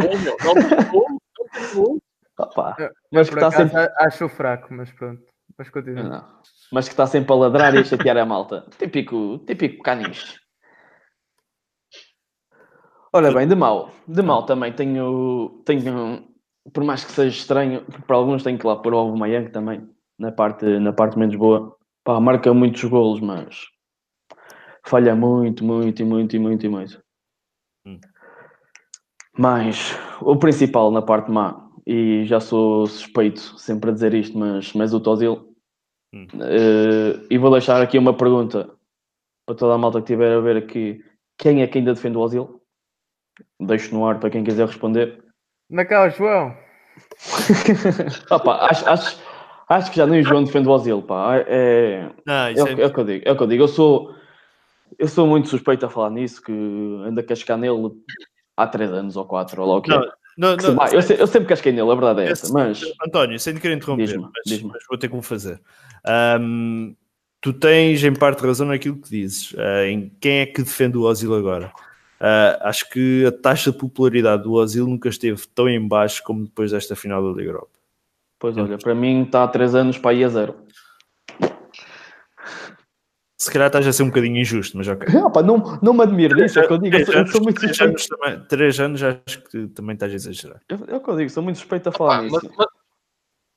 Opa, mas que está sempre acho fraco, mas pronto. Mas continua. Não. Mas que está sempre a ladrar e a chatear a malta. Típico, típico caniche. Ora bem, de mal. De mal também tenho, tenho por mais que seja estranho, para alguns tenho que lá pôr o Aubameyang também, na parte, na parte menos boa. Pá, marca muitos golos, mas falha muito, muito, e muito, e muito, e muito. Hum. Mas o principal na parte má, e já sou suspeito sempre a dizer isto, mas, mas o Tozil, Hum. eh, e vou deixar aqui uma pergunta para toda a malta que estiver a ver aqui. Quem é que ainda defende o Ozil? Deixo no ar para quem quiser responder. Na cá, João. Opa, acho, acho, acho que já nem o João defende o Ozil, pá. É, Não, é, o- é o que eu digo, é o que eu digo. Eu sou, eu sou muito suspeito a falar nisso, que anda a cascar nele há 3 anos ou 4, ou lá o que é. Não, não, se- não, eu, eu sempre casquei nele, a verdade é essa. Mas António, sem te querer interromper, Diz-me, mas, diz-me. mas vou ter como fazer. Ahm, tu tens em parte razão naquilo que dizes. ah, em quem é que defende o Ozil agora? Ah, acho que a taxa de popularidade do Ozil nunca esteve tão em baixo como depois desta final da Liga Europa. Pois olha, para mim está há 3 anos para ir a zero. Se calhar estás a ser um bocadinho injusto, mas ok. Opa, não, não me admiro disso, é o que eu digo. Eu Três sou, eu anos, sou muito três anos também- três anos acho que também estás a exagerar. É o que eu digo, sou muito suspeito a falar Pá, nisso. mas, mas-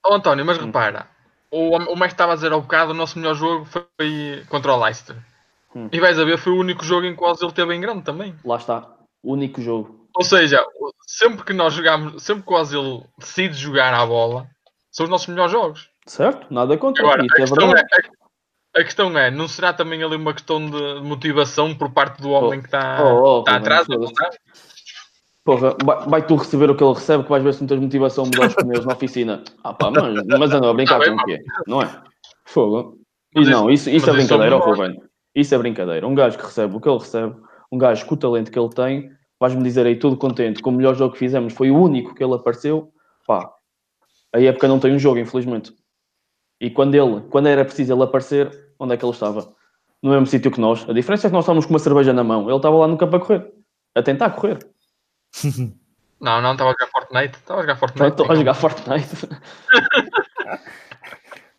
Oh, António, mas repara, o, o Mestre estava a dizer ao bocado, o nosso melhor jogo foi contra o Leicester. Hum. E vais a ver, foi o único jogo em que o Ozil teve em grande também. Lá está, único jogo. Ou seja, sempre que nós jogamos, sempre que o Ozil decide jogar à bola, são os nossos melhores jogos. Certo? Nada contra. Agora, Isso a é questão é, a, a questão é, não será também ali uma questão de motivação por parte do homem que está oh, oh, está Ruben, atrás? não é? Porra, vai, vai tu receber o que ele recebe, que vais ver se não tens motivação a mudar os pneus na oficina. Ah pá, mas, mas andam a brincar com bem, o quê? Não é? Fogo. E Mas não, isso, isso é isso é brincadeira, ó bom. Ruben. Isso é brincadeira. Um gajo que recebe o que ele recebe, um gajo com o talento que ele tem, vais-me dizer aí tudo contente, com o melhor jogo que fizemos, foi o único que ele apareceu, pá, a época não tem um jogo, infelizmente. E quando ele, quando era preciso ele aparecer, onde é que ele estava? No mesmo sítio que nós. A diferença é que nós estávamos com uma cerveja na mão, ele estava lá no campo a correr, a tentar correr. Não, não, estava a jogar Fortnite. Estava a jogar Fortnite. Estou a jogar Fortnite.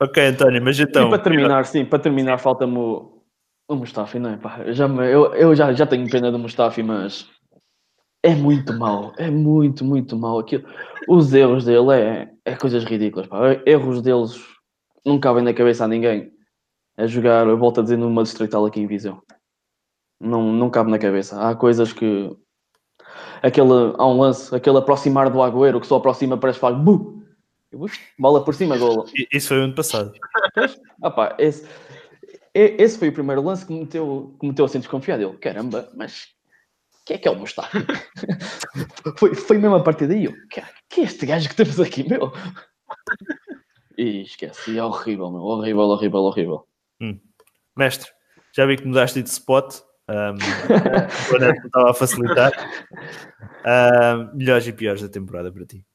Ok, António, mas então. e para terminar, sim, para terminar, falta-me o, o Mustafi, não é? Pá, eu já, me- eu, eu já, já tenho pena do Mustafi, mas é muito mau, é muito, muito mau. Aquilo, os erros dele é, é coisas ridículas, pá. Erros deles não cabem na cabeça a ninguém. É jogar, eu volto a dizer, numa distrital aqui em Viseu. Não, não cabe na cabeça. Há coisas que. Aquele, há um lance, aquele aproximar do Agüero que só aproxima, parece que faz bu! Bola por cima, golo. Isso foi o ano passado. Ah pá, esse, esse foi o primeiro lance que me meteu, que me meteu assim desconfiado. Eu, caramba, mas que é que é o Mustafa? foi, foi mesmo a partir daí. Eu, "Cara, que é este gajo que temos aqui, meu? E esquece, e é horrível, meu. Horrível, horrível, horrível. Mestre, já vi que mudaste de spot. Um, o estava a facilitar. Um, melhores e piores da temporada para ti.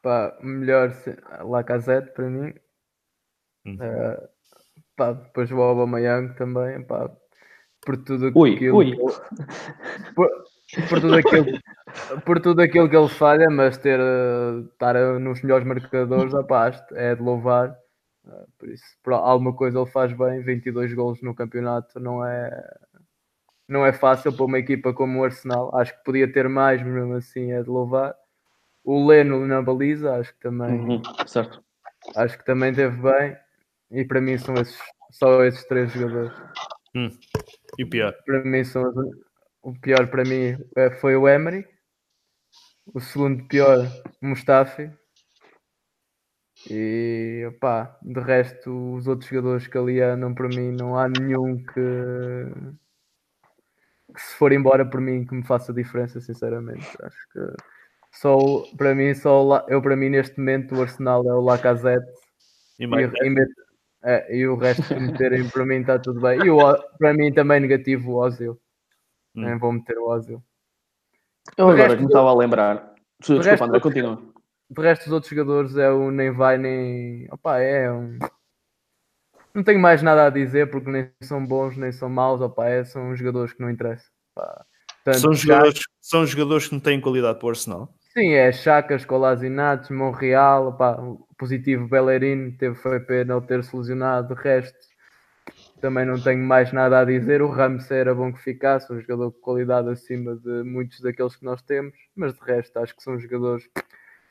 Pá, melhor Lacazette para mim. Hum. Eh, pá, depois o Aubameyang também, pá, por tudo Ui, aquilo ui. Por, por tudo aquilo por tudo aquilo que ele falha, mas ter eh, estar nos melhores marcadores, acho- é de louvar. Eh, por isso, por alguma coisa ele faz bem, 22 golos no campeonato não é não é fácil para uma equipa como o Arsenal. Acho que podia ter mais, mas mesmo assim é de louvar. O Leno na baliza, acho que também Uhum, certo. acho que também teve bem. E para mim são esses, só esses três jogadores. E o pior. Para mim são o pior para mim é- foi o Emery. O segundo pior, Mustafi. E opá, de resto, os outros jogadores que ali andam, para mim, não há nenhum que, que se for embora por mim que me faça diferença, sinceramente. Acho que só para mim, só eu para mim neste momento o Arsenal é o Lacazette E e, e é, e o resto que meterem para mim está tudo bem. E o, para mim também negativo o Ozil. Hum. Nem vou meter o Ozil. Eu agora resto- que me estava a lembrar. Desculpa, resto- André, continua. De resto, os outros jogadores é o nem vai nem. Opa, é um. Não tenho mais nada a dizer porque nem são bons nem são maus. Opa, é, são jogadores que não interessam. São, jogadores, são jogadores que não têm qualidade para o Arsenal. Sim, é Chacas, Colasinatos, Monreal, opá, o positivo Bellerin, teve foi pena ele ter se lesionado, de resto também não tenho mais nada a dizer. O Ramos era bom que ficasse, um jogador com qualidade acima de muitos daqueles que nós temos, mas de resto acho que são jogadores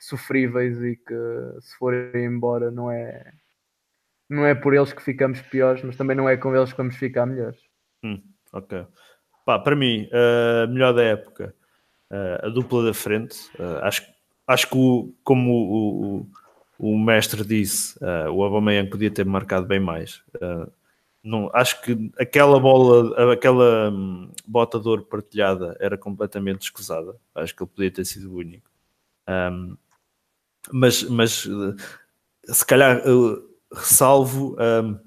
sofríveis e que se forem embora não é não é por eles que ficamos piores, mas também não é com eles que vamos ficar melhores. Ok. Pá, para mim, a melhor da época, eh, a dupla da frente. eh, acho, acho que, o- como o, o, o mestre disse, eh, o Aubameyang podia ter marcado bem mais. Eh, não, acho que aquela bola, aquela hum, bota de ouro partilhada era completamente escusada. Acho que ele podia ter sido o único. Ahm, mas, mas eh, se calhar eh, ressalvo ahm,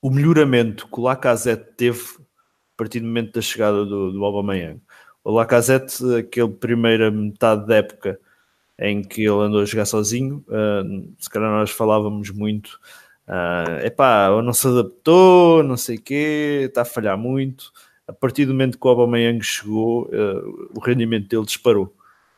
o melhoramento que o Lacazette teve a partir do momento da chegada do, do Aubameyang. O Lacazette, aquele primeira metade da época em que ele andou a jogar sozinho, ah, se calhar nós falávamos muito, é epá, não se adaptou, não sei o quê, está a falhar muito. A partir do momento que o Aubameyang chegou, ah, o rendimento dele disparou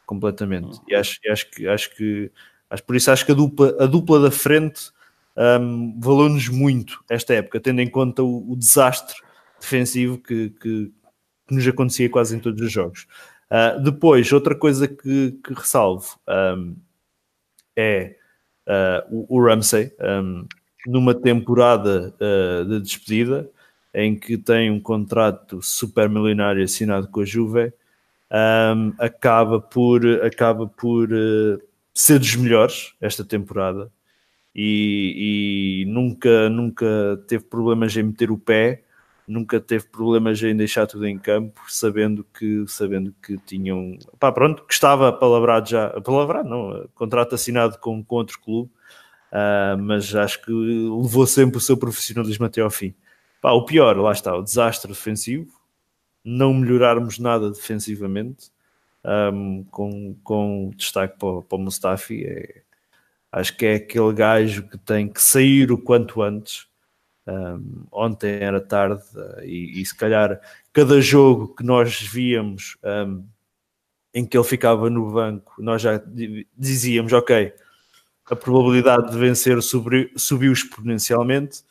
completamente. E acho, acho que, acho que, acho, por isso acho que a dupla, a dupla da frente um, valeu-nos muito esta época, tendo em conta o, o desastre defensivo que, que, que nos acontecia quase em todos os jogos. Uh, depois, outra coisa que, que ressalvo um, é uh, o, o, Ramsey, um, numa temporada uh, de despedida, em que tem um contrato super milionário assinado com a Juve, um, acaba por, acaba por ser dos melhores esta temporada e, e, nunca, nunca teve problemas em meter o pé, nunca teve problemas em deixar tudo em campo, sabendo que, sabendo que tinham, pá, pronto, que estava palavrado já, palavrado não, contrato assinado com, com outro clube, uh, mas acho que levou sempre o seu profissionalismo até ao fim. Pá, o pior, lá está, o desastre defensivo, não melhorarmos nada defensivamente, um, com, com destaque para, para o Mustafi, é, acho que é aquele gajo que tem que sair o quanto antes. Um, ontem era tarde uh, e, e, se calhar cada jogo que nós víamos um, em que ele ficava no banco, nós já dizíamos, ok, a probabilidade de vencer subiu, subiu exponencialmente.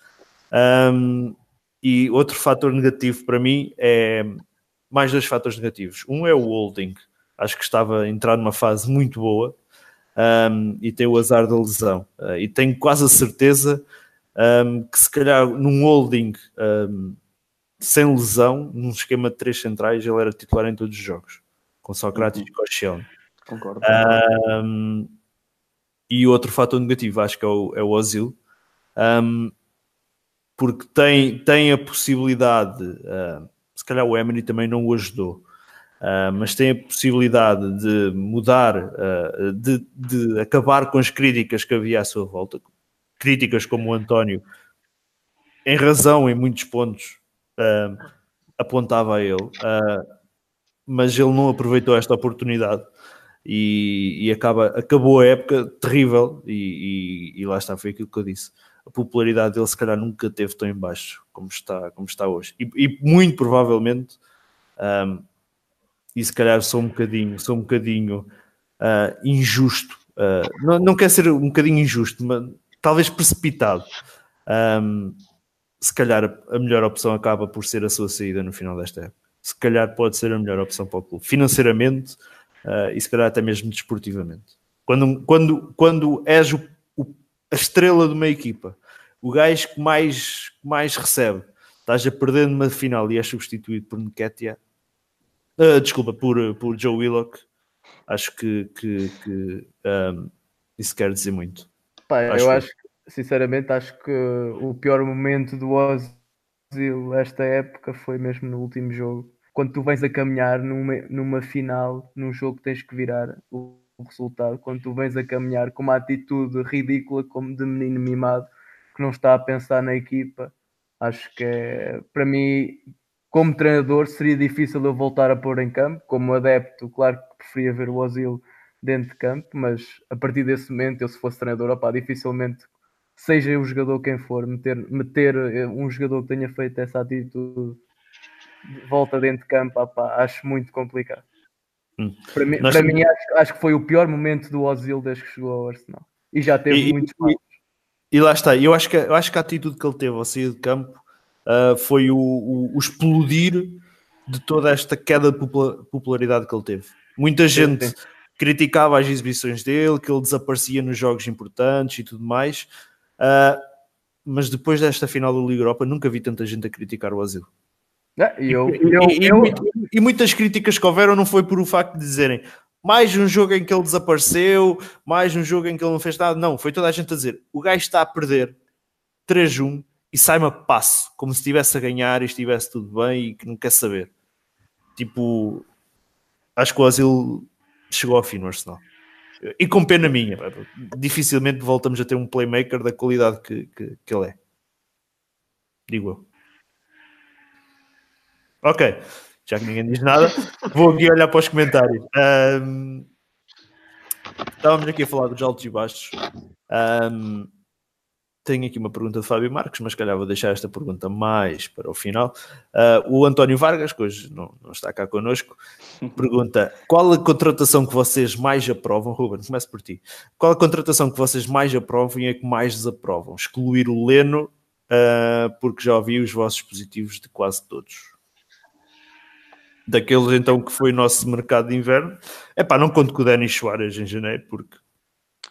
Um, e outro fator negativo para mim é mais dois fatores negativos. Um é o holding, acho que estava a entrar numa fase muito boa um, e tem o azar da lesão. Uh, e tenho quase a certeza um, que se calhar num holding um, sem lesão, num esquema de três centrais, ele era titular em todos os jogos, com Socrates uhum. e Cochel. Concordo. e outro fator negativo, acho que é o, é o Ozil. Um, porque tem, tem a possibilidade, uh, se calhar o Emery também não o ajudou, uh, mas tem a possibilidade de mudar, uh, de, de, acabar com as críticas que havia à sua volta, críticas como o António, em razão, em muitos pontos, apontava a ele, mas ele não aproveitou esta oportunidade. E, e acaba, acabou a época terrível, e, e, e lá está, foi aquilo que eu disse a popularidade dele se calhar nunca teve tão em baixo como está, como está hoje. E, e muito provavelmente, um, e se calhar sou um bocadinho, sou um bocadinho uh, injusto, uh, não, não quer ser um bocadinho injusto, mas talvez precipitado. Um, se calhar a melhor opção acaba por ser a sua saída no final desta época. Se calhar pode ser a melhor opção para o clube, financeiramente uh, e se calhar até mesmo desportivamente. Quando, quando, quando és o a estrela de uma equipa, o gajo que mais, que mais recebe, estás a perder numa final e és substituído por Nketiah, uh, desculpa, por, por Joe Willock, acho que, que, que um, isso quer dizer muito. Pá, acho eu acho, sinceramente, acho que o pior momento do Ozil esta época foi mesmo no último jogo. Quando tu vens a caminhar numa, numa final, num jogo que tens que virar o o resultado quando tu vens a caminhar com uma atitude ridícula como de menino mimado que não está a pensar na equipa. Acho que é, para mim, como treinador, seria difícil eu voltar a pôr em campo. Como adepto, claro que preferia ver o Ozil dentro de campo, mas a partir desse momento, eu se fosse treinador, opa, dificilmente, seja o jogador quem for, meter, meter eh, um jogador que tenha feito essa atitude de volta dentro de campo, opa, acho muito complicado. Hum. Para, mim, para mim acho, acho, que foi o pior momento do Ozil desde que chegou ao Arsenal. E já teve e, muitos e, e, lá está, eu acho, que, eu acho que a atitude que ele teve ao sair de campo uh, foi o, o, o, explodir de toda esta queda de popularidade que ele teve. Muita gente sim, sim. Criticava as exibições dele, que ele desaparecia nos jogos importantes e tudo mais, uh, mas depois desta final do Liga Europa nunca vi tanta gente a criticar o. É, e, e, e, muitas críticas que houveram não foi por o facto de dizerem mais um jogo em que ele desapareceu, mais um jogo em que ele não fez nada. Não, foi toda a gente a dizer o gajo está a perder 3-1 e sai-me a passo, como se estivesse a ganhar e estivesse tudo bem e que não quer saber. Tipo, acho que o Asilo chegou ao fim no Arsenal. E com pena minha, dificilmente voltamos a ter um playmaker da qualidade que, que, que ele é. Digo eu. Ok, já que ninguém diz nada, vou aqui olhar para os comentários. Um, estávamos aqui a falar dos altos e baixos. Um, tenho aqui uma pergunta de Fábio Marques, mas calhar vou deixar esta pergunta mais para o final. Uh, o António Vargas, que hoje não, não, está cá connosco, pergunta: qual a contratação que vocês mais aprovam? Ruben, começo por ti. Qual a contratação que vocês mais aprovam e a que mais desaprovam? Excluir o Leno, uh, porque já ouvi os vossos positivos de quase todos daqueles então que foi o nosso mercado de inverno. É pá, não conto com o Denis Soares em janeiro, porque.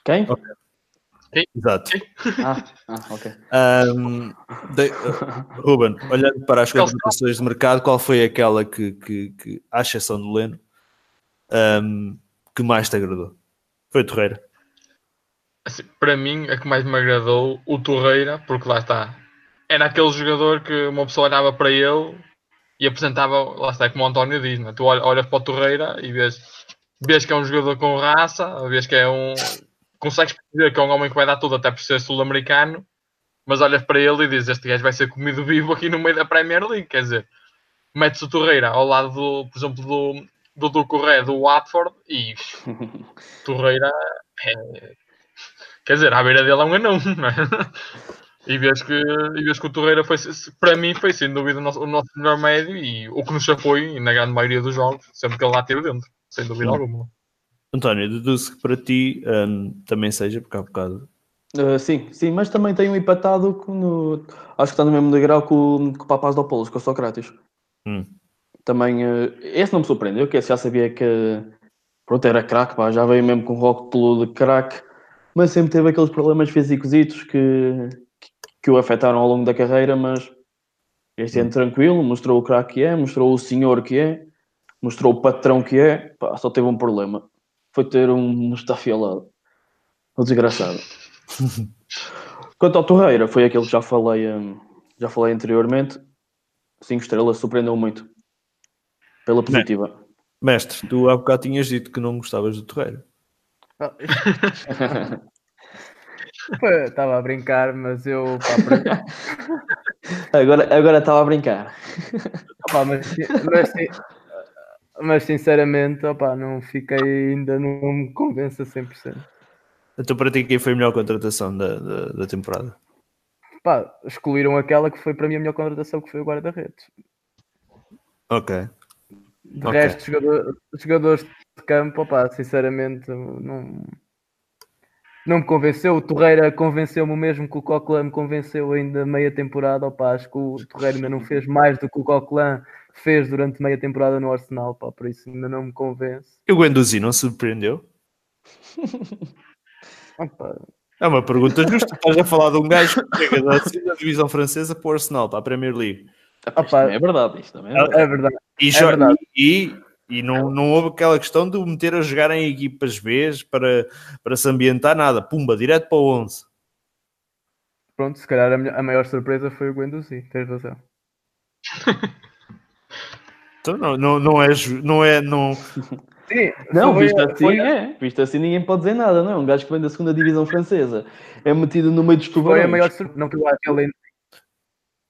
Quem? Okay. Exato. Ah, ah, ok. Um, de, uh, Ruben, olhando para as contratações de mercado, qual foi aquela que, que, que à exceção do Leno, ahm, que mais te agradou? Foi Torreira. Assim, para mim, a que mais me agradou, o Torreira, porque lá está. Era aquele jogador que uma pessoa olhava para ele e apresentava, lá está, como o António diz, né? tu olha- olhas para o Torreira e vês, vês que é um jogador com raça, vês que é um. Consegues perceber que é um homem que vai dar tudo até por ser sul-americano, mas olhas para ele e dizes: Este gajo vai ser comido vivo aqui no meio da Premier League. Quer dizer, metes o Torreira ao lado, do, por exemplo, do, do Ducoré do Watford e Torreira é, Quer dizer, à beira dele é um anão, não é? E vês que, e vês que o Torreira foi, para mim, foi sem dúvida o nosso, o nosso melhor médio e o que nos apoia na grande maioria dos jogos, sempre que ele lá esteve dentro, sem dúvida alguma. António, deduzo que para ti ahm, também seja, porque há bocado. Uh, sim, sim, mas também tem um empatado no- acho que está no mesmo degrau com, com o Papaz do Apolos, com o Sócrates. Hum. Também, uh, esse não me surpreendeu, que esse já sabia que pronto, era craque, já veio mesmo com o rótulo de craque, mas sempre teve aqueles problemas físicos que, que o afetaram ao longo da carreira, mas este ano tranquilo, mostrou o craque que é, mostrou o senhor que é, mostrou o patrão que é, pá, só teve um problema, foi ter um Mustafi ao lado. O desgraçado. Quanto ao Torreira, foi aquele que já falei, hum, já falei anteriormente. Cinco estrelas, surpreendeu muito. Pela positiva. Mestre, tu há bocado tinhas dito que não gostavas do Torreira. Estava a brincar, mas eu. Pá, para- agora agora estava a brincar. Opá, mas, mas, mas sinceramente, opá, não fiquei ainda, não me convence a 100%. Então, para ti, quem foi a melhor contratação da, da, da temporada? Pá, excluíram aquela que foi para mim a melhor contratação, que foi o guarda-redes. Ok. De Ok. resto, jogador- jogadores de campo, opá, sinceramente, não, não me convenceu. O Torreira convenceu-me mesmo que o Coquelin me convenceu ainda meia temporada. Opá, acho que o Torreira ainda não fez mais do que o Coquelin fez durante meia temporada no Arsenal, pá, por isso ainda não me convence. E o Guendouzi não surpreendeu? É uma pergunta justa. Estás a falar de um gajo que chega da segunda divisão francesa para o Arsenal, para a Premier League. Isto Opa. também é verdade. Isto também é verdade. é verdade. E, É verdade. e, e não, não houve aquela questão de o meter a jogar em equipas B para, para se ambientar, nada. Pumba, direto para o 11. Pronto, se calhar a, melhor- a maior surpresa foi o Guendouzi, tens razão. Então não, não, não é. Não é não, Sim, Não, foi- visto assim, foi- é. Visto assim, ninguém pode dizer nada, não. é? Um gajo que vem da segunda divisão francesa é metido no meio dos Foi tubarões. a maior surpresa. Não que eu acho que ele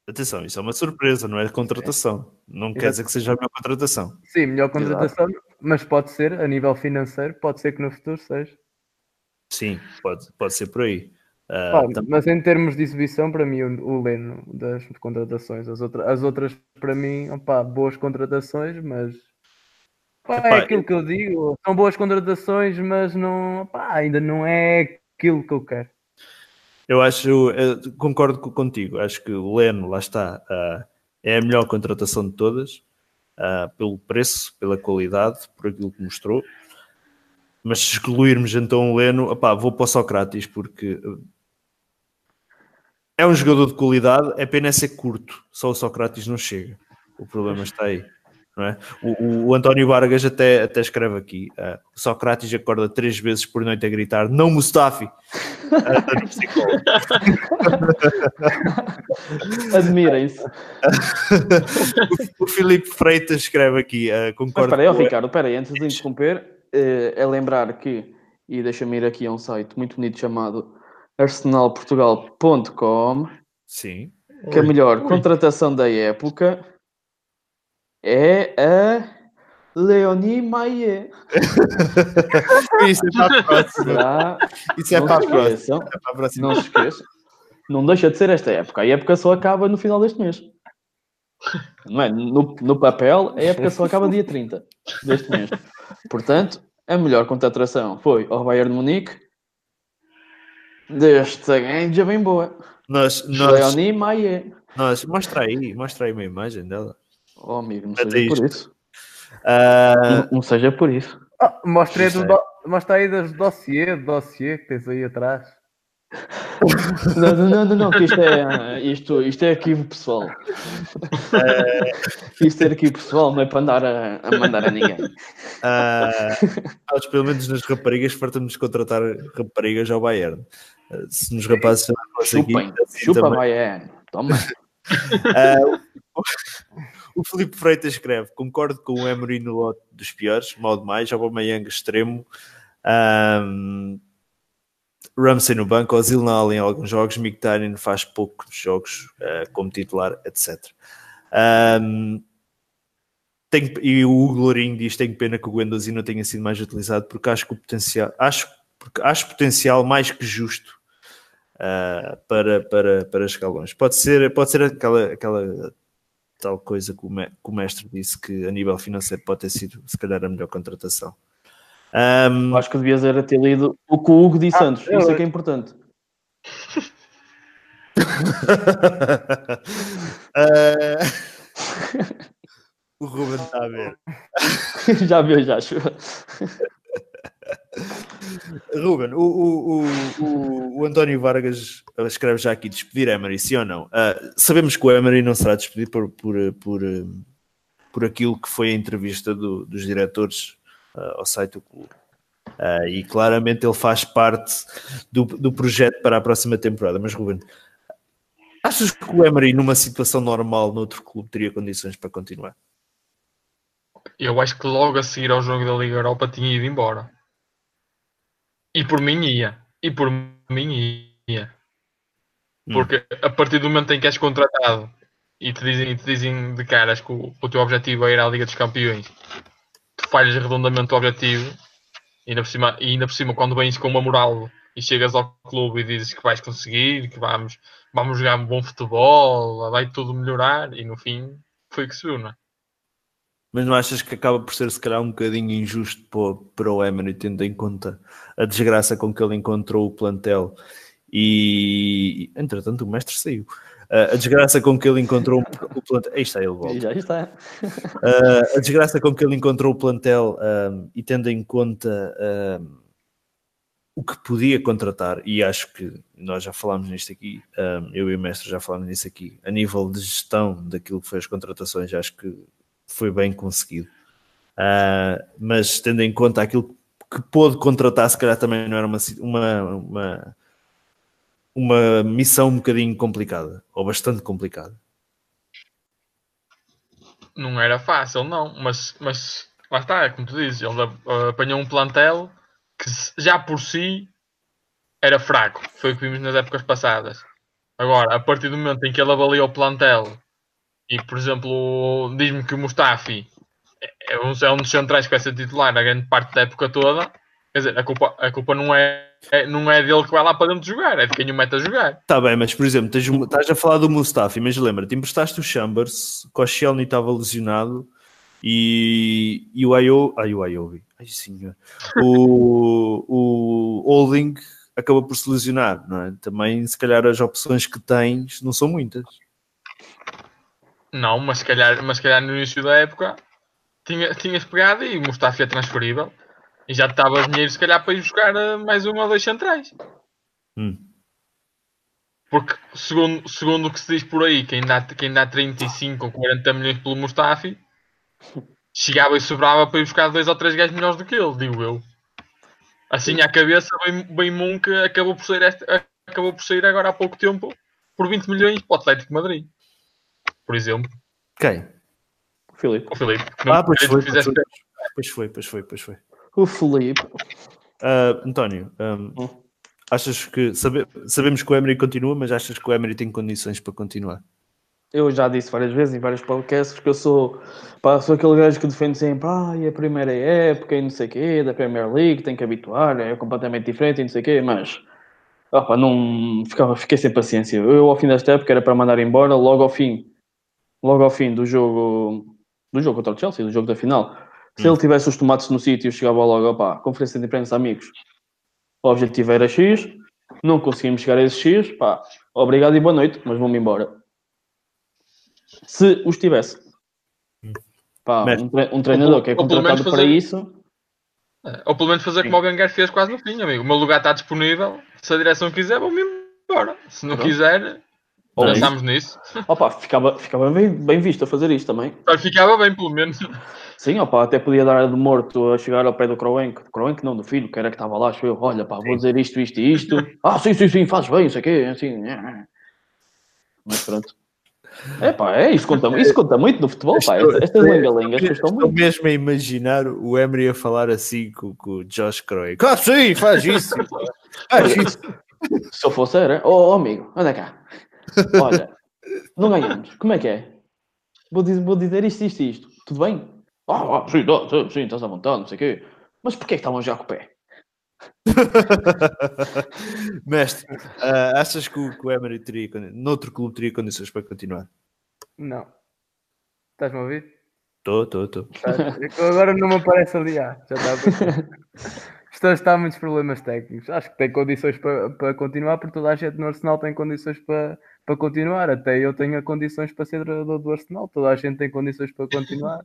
atenção, isso é uma surpresa, não é contratação. Não quer dizer que seja a minha contratação. Sim, melhor contratação, mas pode ser, a nível financeiro, pode ser que no futuro seja. Sim, pode, pode ser por aí. Ah, mas em termos de exibição, para mim, o, Leno das contratações, as, outra, as outras, para mim, opá, boas contratações, mas Epá, é aquilo que eu digo, são boas contratações, mas não, opá, ainda não é aquilo que eu quero. Eu acho, eh, concordo co- contigo. Acho que o Leno, lá está, ah, é a melhor contratação de todas, ah, pelo preço, pela qualidade, por aquilo que mostrou. Mas se excluirmos então o Leno, opá, vou para o Sócrates, porque é um jogador de qualidade, é pena é ser curto, só o Sócrates não chega. O problema está aí. É? o, o- António Vargas até, até escreve aqui: o Sócrates acorda três vezes por noite a gritar: Não, Mustafi! Ah, psicólogo. Admirem-se. o, o Filipe Freitas escreve aqui, uh, Mas concordo espera aí, Ricardo, espera aí, antes de interromper, eh, é lembrar que, e deixa-me ir aqui a um site muito bonito chamado arsenalportugal.com, Sim. que a melhor contratação da época é a Leonie Maie. Isso é para a próxima. Isso é não, para se a esqueçam, É para a próxima. não se esqueçam. Não deixa de ser esta época. A época só acaba no final deste mês. Não é? No, no papel, a época só acaba dia 30 deste mês. Portanto, a melhor contratação foi ao Bayern de Munique desta ganja bem boa. Nós, nós, nós, mostra aí, mostra aí uma imagem dela. Oh, amigo, não seja isto. por isso. Ah, Não, não seja por isso. Ah, mostra, aí do é. do, mostra aí das dossiê, dossiê que tens aí atrás. Não, não, não, não, não, que isto é, isto, isto é arquivo pessoal. Isto é arquivo pessoal, não é para andar a, a mandar a ninguém. Ah, nós, pelo menos nas raparigas, fartamos de contratar raparigas ao Bayern. Ah, se nos rapazes aqui, assim chupa também. Bayern. Toma. Ah, o Filipe Freitas escreve: Concordo com o Emery no lote dos piores, mal demais, Aubameyang extremo, um, Ramsey no banco, Ozil na ala em alguns jogos, Mkhitaryan faz poucos jogos ah, como titular, etc. Um, tenho- e o Hugo Lourinho diz: Tenho pena que o Guendouzi não tenha sido mais utilizado porque acho que o potencial, acho, porque acho potencial mais que justo ah, para, para, para chegar longe. Pode ser, pode ser aquela, aquela tal coisa que o, me- que o mestre disse que a nível financeiro pode ter sido se calhar a melhor contratação. Ahm, Acho que devias era ter lido o que o Hugo disse antes. Isso é que é importante. Ah, o Ruben está a ver. já viu, já acho. Ruben, o, o, o, o, António Vargas escreve já aqui despedir Emery, sim ou não? Ah, sabemos que o Emery não será despedido por, por, por, eh, por aquilo que foi a entrevista do- dos diretores ah, ao site do clube. Ah, e claramente ele faz parte do, do projeto para a próxima temporada. Mas, Ruben, achas que o Emery, numa situação normal, noutro clube, teria condições para continuar? Eu acho que logo a seguir ao jogo da Liga Europa tinha ido embora. E por mim ia. E por mim ia. Hum. Porque a partir do momento em que és contratado e te dizem, e te dizem de caras que o, o teu objetivo é ir à Liga dos Campeões, tu falhas redondamente o objetivo e ainda por cima, e ainda por cima quando vens com uma moral e chegas ao clube e dizes que vais conseguir, que vamos, vamos jogar um bom futebol, vai tudo melhorar e no fim foi o que se viu, não é? Mas não achas que acaba por ser, se calhar, um bocadinho injusto para, o- para o Emery, tendo em conta a desgraça com que ele encontrou o plantel e, entretanto, o mestre saiu. Ah, a desgraça com que ele encontrou o plantel. Aí está ele, volta. Já está. Ah, a desgraça com que ele encontrou o plantel ahm, e tendo em conta ahm, o que podia contratar, e acho que nós já falámos nisto aqui, ahm, eu e o mestre já falámos nisso aqui, a nível de gestão daquilo que foi as contratações, acho que foi bem conseguido. Ah, mas tendo em conta aquilo que pôde contratar, se calhar também não era uma, uma, uma, uma missão um bocadinho complicada, ou bastante complicada. não era fácil, não, mas, mas lá está, é como tu dizes, ele apanhou um plantel que já por si era fraco, foi o que vimos nas épocas passadas. Agora, a partir do momento em que ele avalia o plantel e, por exemplo, diz-me que o Mustafi é um, é um dos centrais que vai ser titular a grande parte da época toda, quer dizer, a culpa, a culpa não, é, é- não é dele que vai lá para dentro jogar, é de quem o mete a jogar. Está bem, mas por exemplo, tens estás a falar do Mustafi, mas lembra-te, emprestaste o Chambers, Koscielny estava lesionado e, e o Ayo, ai, o Ayobi, ai senhor, o, o Holding acabou por se lesionar, não é? Também, se calhar, as opções que tens não são muitas. Não, mas se calhar, mas se calhar no início da época tinha, tinhas pegado e o Mustafi é transferível e já te dava dinheiro se calhar para ir buscar eh, mais um ou dois centrais. Hum. Porque segundo, segundo o que se diz por aí, quem dá, quem dá 35 ou 40 milhões pelo Mustafi chegava e sobrava para ir buscar dois ou três gajos melhores do que ele, digo eu. Assim à cabeça, bem, bem Monk acabou por sair esta, acabou por sair agora há pouco tempo por 20 milhões para o Atlético de Madrid. Por exemplo, Quem? Filipe. o Filipe. que não Ah, pois foi, pois foi, pois foi, pois foi, pois foi. O Filipe. Ah, António, ahm, Hum. achas que, sabe- sabemos que o Emery continua, mas achas que o Emery tem condições para continuar? Eu já disse várias vezes em vários podcasts que eu sou, pá, sou aquele gajo que defende sempre, ah, e a primeira época e não sei o quê, da Premier League, tem que habituar, é completamente diferente e não sei o quê, mas opá, não, ficava, fiquei sem paciência. Eu, ao fim desta época, era para mandar embora, logo ao fim, logo ao fim do jogo, do jogo contra o Chelsea, do jogo da final. Se ele tivesse os tomates no sítio, chegava logo, opá, conferência de imprensa, amigos. O objetivo era X, não conseguimos chegar a esse X, pá, obrigado e boa noite, mas vou-me embora se os tivesse. Pá, Mestre. um, tre- um treinador que é Ou pelo menos contratado para fazer- isso, Ou pelo menos fazer como o Wenger fez quase no fim, amigo. O meu lugar está disponível. Se a direção quiser, vou-me Bora, se não Pronto. quiser, Ou pensamos nisso. Opa, ficava, ficava bem, bem visto a fazer isto também. Ficava bem, pelo menos. Sim, opa, até podia dar de morto a chegar ao pé do Croenco. Croenco não, do filho, que era que estava lá, acho eu. Olha, pá, vou dizer isto, isto e isto. Ah, sim, sim, sim, fazes bem, isso aqui, assim. é. Mas pronto. É pá, é, isso conta, isso conta muito no futebol, pá. Estas, estas lengalengas custam Estou muito. mesmo a imaginar o Emery a falar assim com, com o Josh Croy. Ah, sim, faz isso. Faz isso. Se eu fosse, era. Oh, amigo, anda cá. Olha, não ganhamos. Como é que é? Vou dizer, vou dizer isto, isto e isto. Tudo bem? Ah, ah, sim, sim, sim, estás à vontade, não sei o quê. Mas porquê que estavam já com o pé? Mestre, ah, achas que o, que o Emery teria, noutro clube teria condições para continuar? Não. Estás-me a ouvir? Estou, estou, estou. É Agora não me aparece ali. Ah, já está a está muitos problemas técnicos. Acho que tem condições para, para continuar, porque toda a gente no Arsenal tem condições para, para continuar. Até eu tenho condições para ser treinador do Arsenal. Toda a gente tem condições para continuar.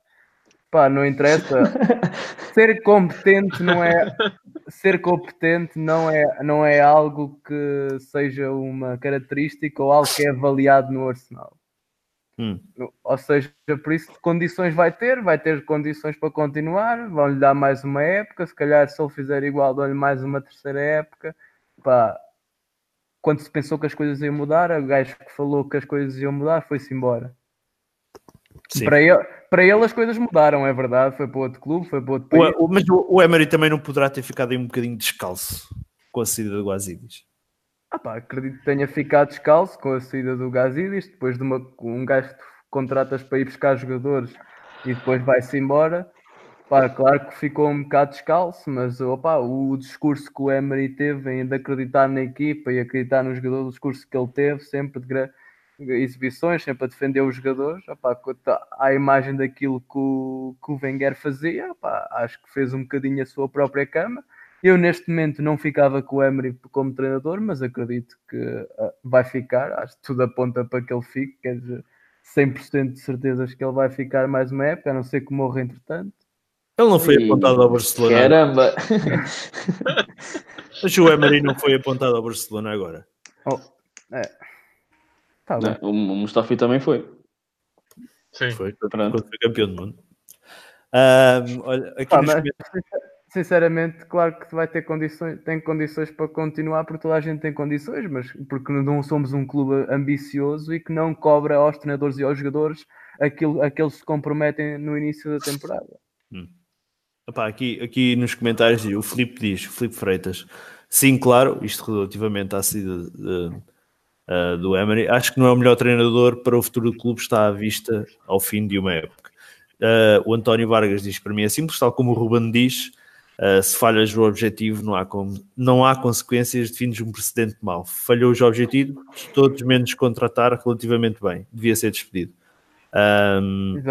Pá, não interessa. Ser competente não é ser competente não é, não é algo que seja uma característica ou algo que é avaliado no Arsenal. Hum. Ou seja, por isso condições vai ter, vai ter condições para continuar, vão-lhe dar mais uma época, se calhar se ele fizer igual, dão-lhe mais uma terceira época. Pá, quando se pensou que as coisas iam mudar, o gajo que falou que as coisas iam mudar foi-se embora. Sim. Para ele, para ele as coisas mudaram, é verdade, foi para outro clube, foi para outro país. O, mas o, o Emery também não poderá ter ficado aí um bocadinho descalço com a saída do Guazidis. Ah pá, acredito que tenha ficado descalço com a saída do Gazidis, depois de uma, um gajo que contratas para ir buscar jogadores e depois vai-se embora. Pá, claro que ficou um bocado descalço, mas opa, o discurso que o Emery teve de acreditar na equipa e acreditar no jogador, o discurso que ele teve, sempre de gra- exibições, sempre a defender os jogadores, quanto à imagem daquilo que o, que o Wenger fazia, opá, acho que fez um bocadinho a sua própria cama. Eu neste momento não ficava com o Emery como treinador, mas acredito que ah, vai ficar. Acho que tudo aponta para que ele fique. Quer dizer, 100% de certezas que ele vai ficar mais uma época, a não ser que morra entretanto. Ele não foi Ih, apontado ao Barcelona, Caramba! mas o Emery não foi apontado ao Barcelona agora. Oh, é. Tá. Não, o Mustafi também foi. Sim. Foi Pronto. foi campeão do mundo. Ahm, olha, aqui Pá, nos mas, comentários- sinceramente, claro que vai ter condições, tem condições para continuar, porque toda a gente tem condições, mas porque não somos um clube ambicioso e que não cobra aos treinadores e aos jogadores aquilo a que eles se comprometem no início da temporada. Epá, aqui, aqui nos comentários o Filipe diz, o Filipe Freitas, sim, claro, isto relativamente à saída ah, do Emery, acho que não é o melhor treinador para o futuro do clube, está à vista ao fim de uma época. Ah, o António Vargas diz, para mim é simples, tal como o Ruben diz, ah, se falhas o objetivo não há, como, não há consequências, defines um precedente mau. Falhou os objetivos, todos menos contratar relativamente bem, devia ser despedido. Ahm,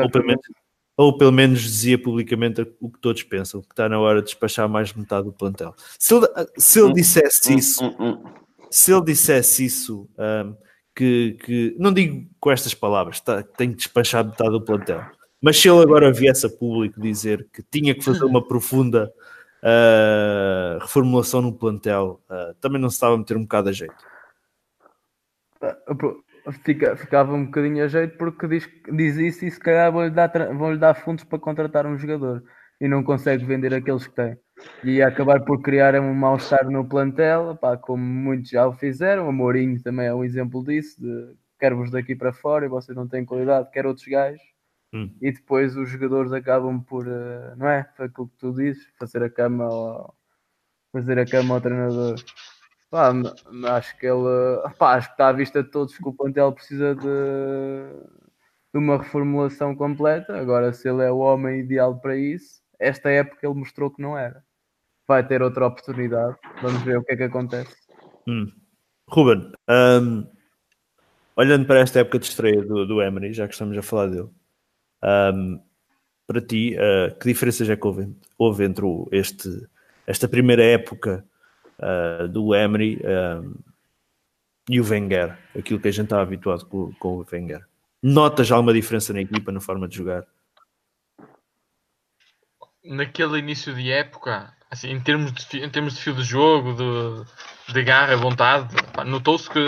ou, pelo menos, ou pelo menos dizia publicamente o que todos pensam, que está na hora de despachar mais metade do plantel. Se ele, se ele dissesse isso, Hum, hum. se ele dissesse isso, ahm, que, que não digo com estas palavras, tá, que tem que despachar metade do plantel, mas se ele agora viesse a público dizer que tinha que fazer uma profunda ah, reformulação no plantel, ah, também não se estava a meter um bocado a jeito. Fica, ficava um bocadinho a jeito porque diz, diz isso e se calhar vão-lhe dar, vão-lhe dar fundos para contratar um jogador e não consegue vender aqueles que tem. E acabar por criar um mal-estar no plantel, pá, como muitos já o fizeram. O Mourinho também é um exemplo disso: de quero-vos daqui para fora e vocês não têm qualidade, quero outros gajos. Hum. E depois os jogadores acabam por, eh, não é? Foi aquilo que tu dizes, fazer a cama ao, fazer a cama ao treinador. Pá, acho que ele pá, acho que está à vista de todos que o plantel precisa de, de uma reformulação completa. Agora, se ele é o homem ideal para isso, esta época ele mostrou que não era. Vai ter outra oportunidade. Vamos ver o que é que acontece. Hum. Ruben, ahm, olhando para esta época de estreia do, do Emery, já que estamos a falar dele, ahm, para ti, ah, que diferenças é que houve, houve entre o- este, esta primeira época ah, do Emery ahm, e o Wenger, aquilo que a gente está habituado com, com o Wenger? Notas alguma diferença na equipa, na forma de jogar? Naquele início de época, Assim, em, termos de, em termos de fio de jogo, de, de garra, vontade, notou-se que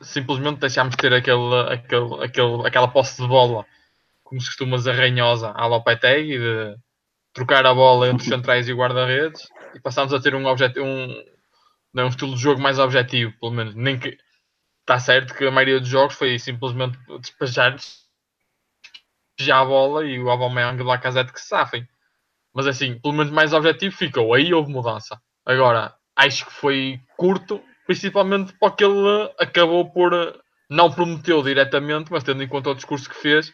simplesmente deixámos de ter aquele, aquele, aquele, aquela posse de bola, como se costuma dizer, ranhosa à Lopetegui, de trocar a bola entre os centrais e guarda-redes, e passámos a ter um, objetivo, um, não, um estilo de jogo mais objetivo, pelo menos. Nem que está certo que a maioria dos jogos foi simplesmente despejar já a bola e o Aubameyang e o Lacazette que se safem. Mas assim, pelo menos mais objetivo ficou. Aí houve mudança. Agora, acho que foi curto, principalmente porque ele acabou por. Não prometeu diretamente, mas tendo em conta o discurso que fez,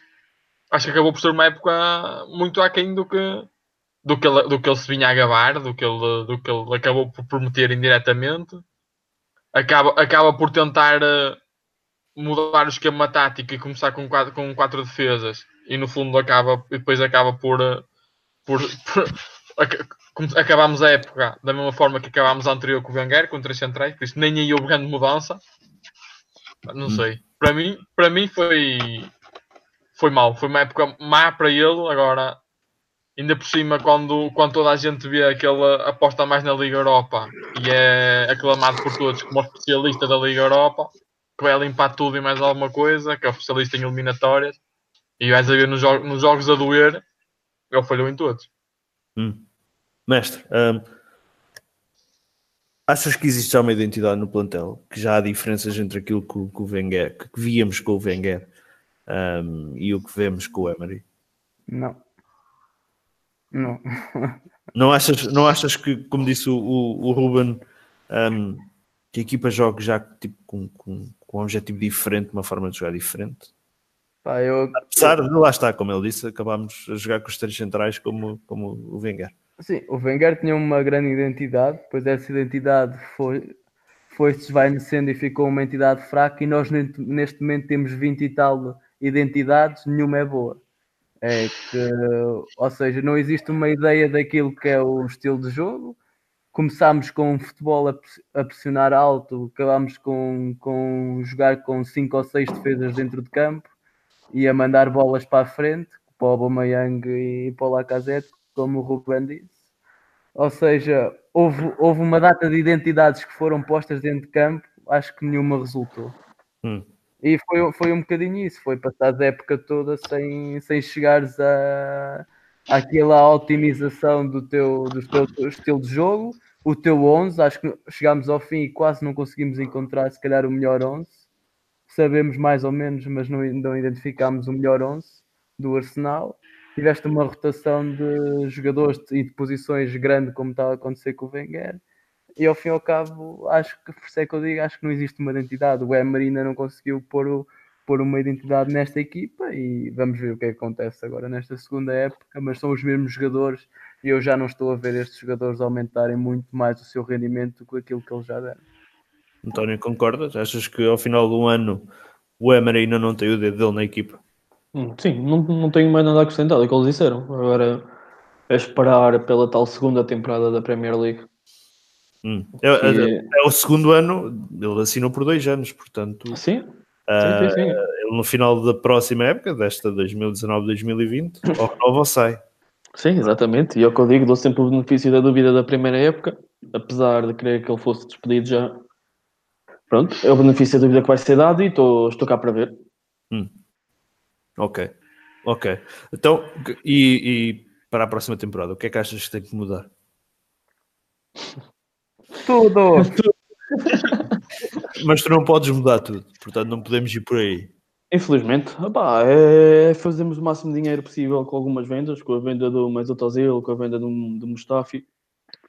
acho que acabou por ser uma época muito aquém do que, do que, ele, do que ele se vinha a gabar, do que ele, do que ele acabou por prometer indiretamente. Acaba, acaba por tentar eh, mudar o esquema tático e começar com quatro, com quatro defesas e no fundo acaba e depois acaba por, eh, por, por aca- como acabámos a época da mesma forma que acabámos a anterior com o Wenger, com três centrais, por isso nem aí houve grande mudança. Não sei. Para mim, para mim foi foi mau, foi uma época má para ele, agora ainda por cima quando, quando toda a gente vê aquele aposta mais na Liga Europa e é aclamado por todos como especialista da Liga Europa, que vai limpar tudo e mais alguma coisa, que é o especialista em eliminatórias, e vais a ver nos, jo- nos jogos a doer, ele falhou em todos. Mestre, hum, achas que existe já uma identidade no plantel? Que já há diferenças entre aquilo que, o- que o Wenger, que víamos com o Wenger hum, e o que vemos com o Emery? Não. Não. Não achas, não achas que, como disse o, o, Ruben, hum, que a equipa joga já tipo, com, com, com um objetivo diferente, uma forma de jogar diferente? Pá, eu, Apesar de, lá está, como ele disse, acabámos a jogar com os três centrais como, como o Wenger. Sim, o Wenger tinha uma grande identidade, depois essa identidade foi, foi se desvanecendo e ficou uma entidade fraca e nós ne- neste momento temos 20 e tal identidades, nenhuma é boa. É que, ou seja, não existe uma ideia daquilo que é o estilo de jogo. Começámos com um futebol a pressionar alto, acabámos com, com jogar com cinco ou seis defesas dentro de campo e a mandar bolas para a frente, para o Aubameyang e para o Lacazette, como o Ruben disse. Ou seja, houve, houve uma data de identidades que foram postas dentro de campo, acho que nenhuma resultou. Hum. E foi, foi um bocadinho isso, foi passar a época toda sem, sem chegares a àquela otimização do teu, do teu estilo de jogo, o teu 11, acho que chegámos ao fim e quase não conseguimos encontrar se calhar o melhor 11. Sabemos mais ou menos, mas não, não identificámos o melhor 11 do Arsenal. Tiveste uma rotação de jogadores e de posições grande como está a acontecer com o Wenger. E ao fim e ao cabo, acho que por isso é que eu digo, acho que não existe uma identidade. O Emery ainda não conseguiu pôr, o- pôr uma identidade nesta equipa e vamos ver o que é que acontece agora nesta segunda época, mas são os mesmos jogadores e eu já não estou a ver estes jogadores aumentarem muito mais o seu rendimento do que aquilo que eles já deram. António, concordas? Achas que ao final do ano o Emery ainda não tem o dedo dele na equipa? Hum, Sim, não, não tenho mais nada a acrescentar do que eles disseram. Agora é esperar pela tal segunda temporada da Premier League. Hum. É, é- o segundo ano, ele assinou por dois anos, portanto, Sim, ah, sim, sim, sim. ele no final da próxima época, desta 2019-2020, ou renova ou sai. Sim, exatamente. E é o que eu digo, dou sempre o benefício da dúvida da primeira época, apesar de querer que ele fosse despedido já. Pronto, é o benefício da dúvida que vai ser dado e estou, estou cá para ver. Ok, ok. Então, e, e para a próxima temporada, o que é que achas que tem que mudar? Tudo! Mas tu não podes mudar tudo, portanto não podemos ir por aí. Infelizmente, opá, é fazermos o máximo de dinheiro possível com algumas vendas, com a venda do Mesut Ozil, com a venda do, do Mustafi.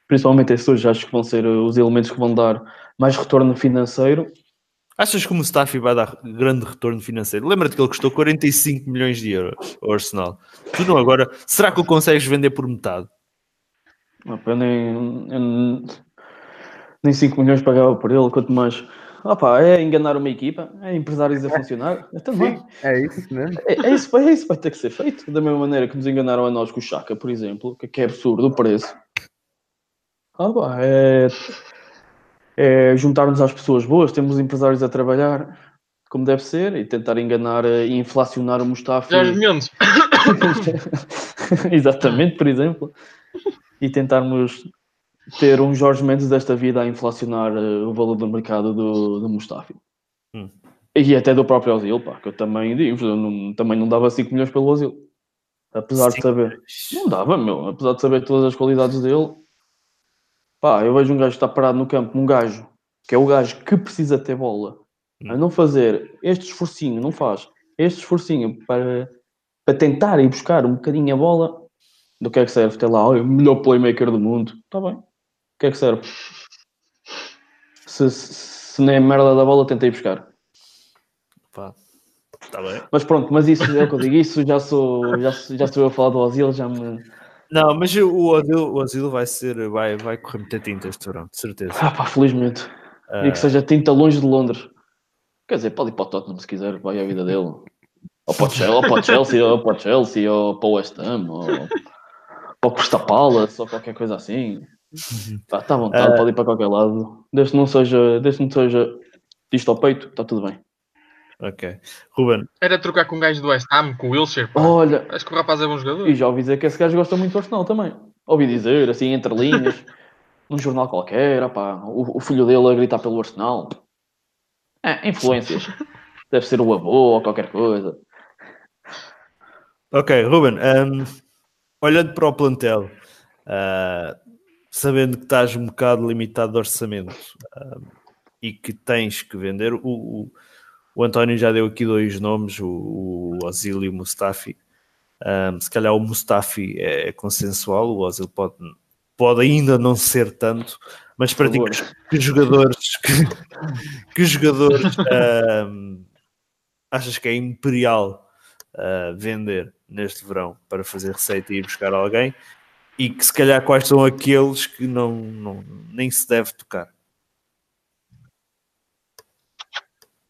Principalmente esses dois, acho que vão ser uh, os elementos que vão dar mais retorno financeiro. Achas que o Mustafi vai dar grande retorno financeiro? Lembra-te que ele custou 45 milhões de euros ao Arsenal. Tu não agora, será que o consegues vender por metade? Eu nem, eu nem 5 milhões pagava por ele, quanto mais. Opa, é enganar uma equipa, é empresários a funcionar. É também. É isso mesmo. É, é isso, é isso vai ter que ser feito. Da mesma maneira que nos enganaram a nós com o Chaka, por exemplo, que, é absurdo o preço. Ah, pá, é, é juntar-nos às pessoas boas, temos empresários a trabalhar como deve ser e tentar enganar eh, e inflacionar o Mustafa. Mendes, Exatamente, por exemplo. E tentarmos ter um Jorge Mendes desta vida a inflacionar eh, o valor do mercado do, do Mustafi. Hum. E até do próprio Ozil, pá, que eu também digo, eu não- também não dava 5 milhões pelo Ozil. Apesar de Sim. saber. Não dava, meu. Apesar de saber todas as qualidades dele. Pá, eu vejo um gajo que está parado no campo, um gajo que é o gajo que precisa ter bola, a não fazer este esforcinho, não faz, este esforcinho para, para tentar ir buscar um bocadinho a bola, do que é que serve? Ter lá, olha, o melhor playmaker do mundo. Está bem. O que é que serve? Se, se, se nem é merda da bola, tentei buscar. Pá, tá bem. Mas pronto, mas isso é o que eu digo, isso já sou, já, já estou a falar do Ozil, já me. Não, mas o Ozil, o Ozil vai ser, vai, vai correr muita tinta este verão, de certeza. Ah, pá, felizmente. E que seja tinta longe de Londres. Quer dizer, pode ir para o Tottenham se quiser, vai à vida dele. Ou para o Chelsea, ou para o Chelsea, ou para o, Chelsea, ou para o West Ham, ou para o Crystal Palace, ou qualquer coisa assim. Está tá à vontade, pode ir para qualquer lado. Desde que não seja, desde que não seja isto ao peito, está tudo bem. Ok. Ruben, Era trocar com um gajo do West Ham, com o Wilshire. pá. Olha, Acho que o rapaz é bom jogador. e já ouvi dizer que esse gajo gosta muito do Arsenal também. Ouvi dizer, assim, entre linhas, num jornal qualquer, opá, o, o filho dele a gritar pelo Arsenal. É, influências. Deve ser o avô ou qualquer coisa. Ok, Ruben, hum, olhando para o plantel, ah, sabendo que estás um bocado limitado de orçamento hum, e que tens que vender, o, o, o António já deu aqui dois nomes, o, o Ozil e o Mustafi. Hum, se calhar o Mustafi é consensual, o Ozil pode, pode ainda não ser tanto, mas para ti, que, jogadores que, que jogadores hum, achas que é imperial uh, vender neste verão para fazer receita e ir buscar alguém e que se calhar quais são aqueles que não, não nem se deve tocar.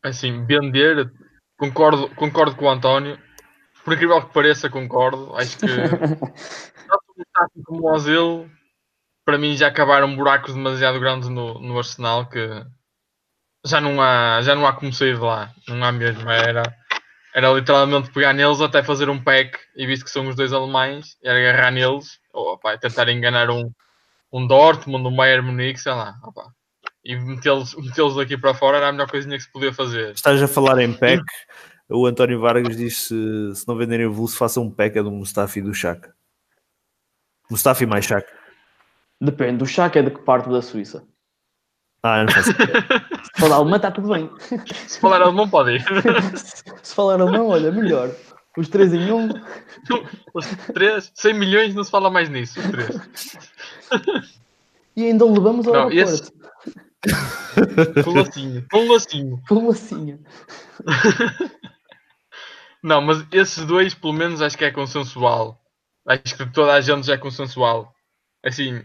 Assim, vender, concordo, concordo com o António. Por incrível que pareça, concordo. Acho que tanto como o Ozil, para mim, já acabaram buracos demasiado grandes no, no Arsenal que já não há, já não há como sair de lá. Não há mesmo. Era, era literalmente pegar neles até fazer um pack e visto que são os dois alemães, era agarrar neles ou opá, tentar enganar um, um Dortmund, um Bayern Munique, sei lá. opá. E metê-los metê daqui para fora era a melhor coisinha que se podia fazer. Estás a falar em pack, o António Vargas diz se, se não venderem o Vulso, façam um pack é do Mustafi e do Chaka. Mustafi mais Chaka. Depende, do Chaka é de que parte da Suíça? Ah, não faço ideia. Se falar alemão, está tudo bem. Se falar alemão, pode ir. Se falar alemão, olha, melhor. Os três em um. Os três, 100 milhões, não se fala mais nisso. Os três. E ainda o levamos ao Não, aeroporto. esse- Com lacinho. Com lacinho. Com lacinha. Não, mas esses dois, pelo menos, acho que é consensual. Acho que toda a gente já é consensual. Assim,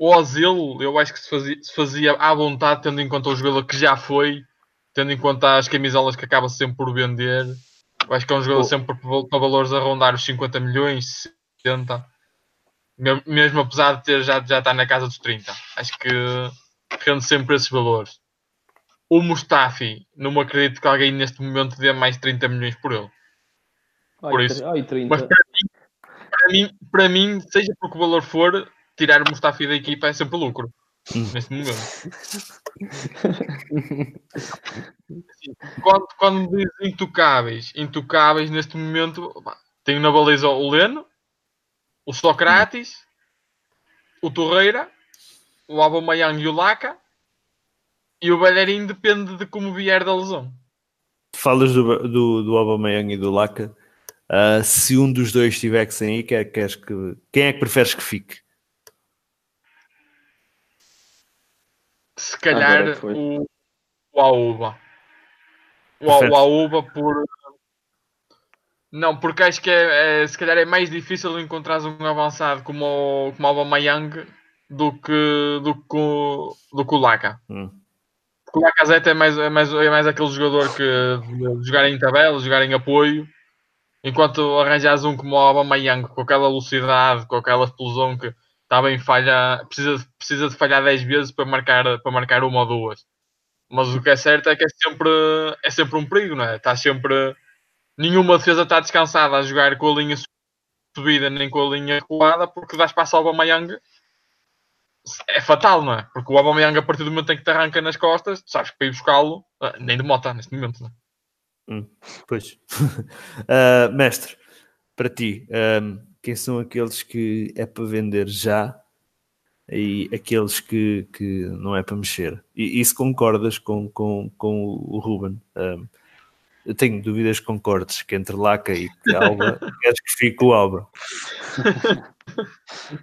o Ozil, eu acho que se fazia, se fazia à vontade, tendo em conta o jogador que já foi, tendo em conta as camisolas que acaba sempre por vender. Eu acho que é um jogador Oh. sempre para valores a rondar os 50 milhões, 60. Me- Mesmo apesar de ter já, já estar na casa dos 30. Acho que rende sempre esses valores. O Mustafi, não me acredito que alguém neste momento dê mais 30 milhões por ele. Ai, Por isso. Ai, 30. Mas para mim, para mim, para mim, seja por que valor for, tirar o Mustafi da equipa é sempre lucro. Neste momento. Quando, quando me diz intocáveis, intocáveis neste momento, pá, tenho na baliza o Leno, o Socrates, o Torreira, o Aubameyang e o Laca, e o Bellerin depende de como vier da lesão. Falas do, do, do Aubameyang e do Laca. Ah, se um dos dois tiver que sair, quer, queres que, quem é que preferes que fique? Se calhar o, o Aúba. O, o Aúba por. Não, porque acho que é, é- se calhar é mais difícil encontrar um avançado como o, como o Aubameyang do que, do, que, o- do que o Laca. Hum. Porque o Lacazette é mais, é, mais, é mais aquele jogador que de jogar em tabela, jogar em apoio, enquanto arranjas um como o Aubameyang com aquela velocidade, com aquela explosão que está bem falha, precisa, precisa de falhar 10 vezes para marcar, para marcar uma ou duas. Mas o que é certo é que é sempre, é sempre um perigo, não é? Está sempre. Nenhuma defesa está descansada a jogar com a linha subida nem com a linha recuada, porque dá espaço ao Aubameyang é fatal, não é? Porque o Aubameyang, a partir do momento em que te arranca nas costas, tu sabes que para ir buscá-lo, ah, nem de mota neste momento, não é? Pois. Ah, mestre, para ti, ahm, quem são aqueles que é para vender já e aqueles que, que não é para mexer? E, e se concordas com, com, com o Ruben? Ahm, eu tenho dúvidas que concordes que entre Laca e que Alba, queres que fique o Alba.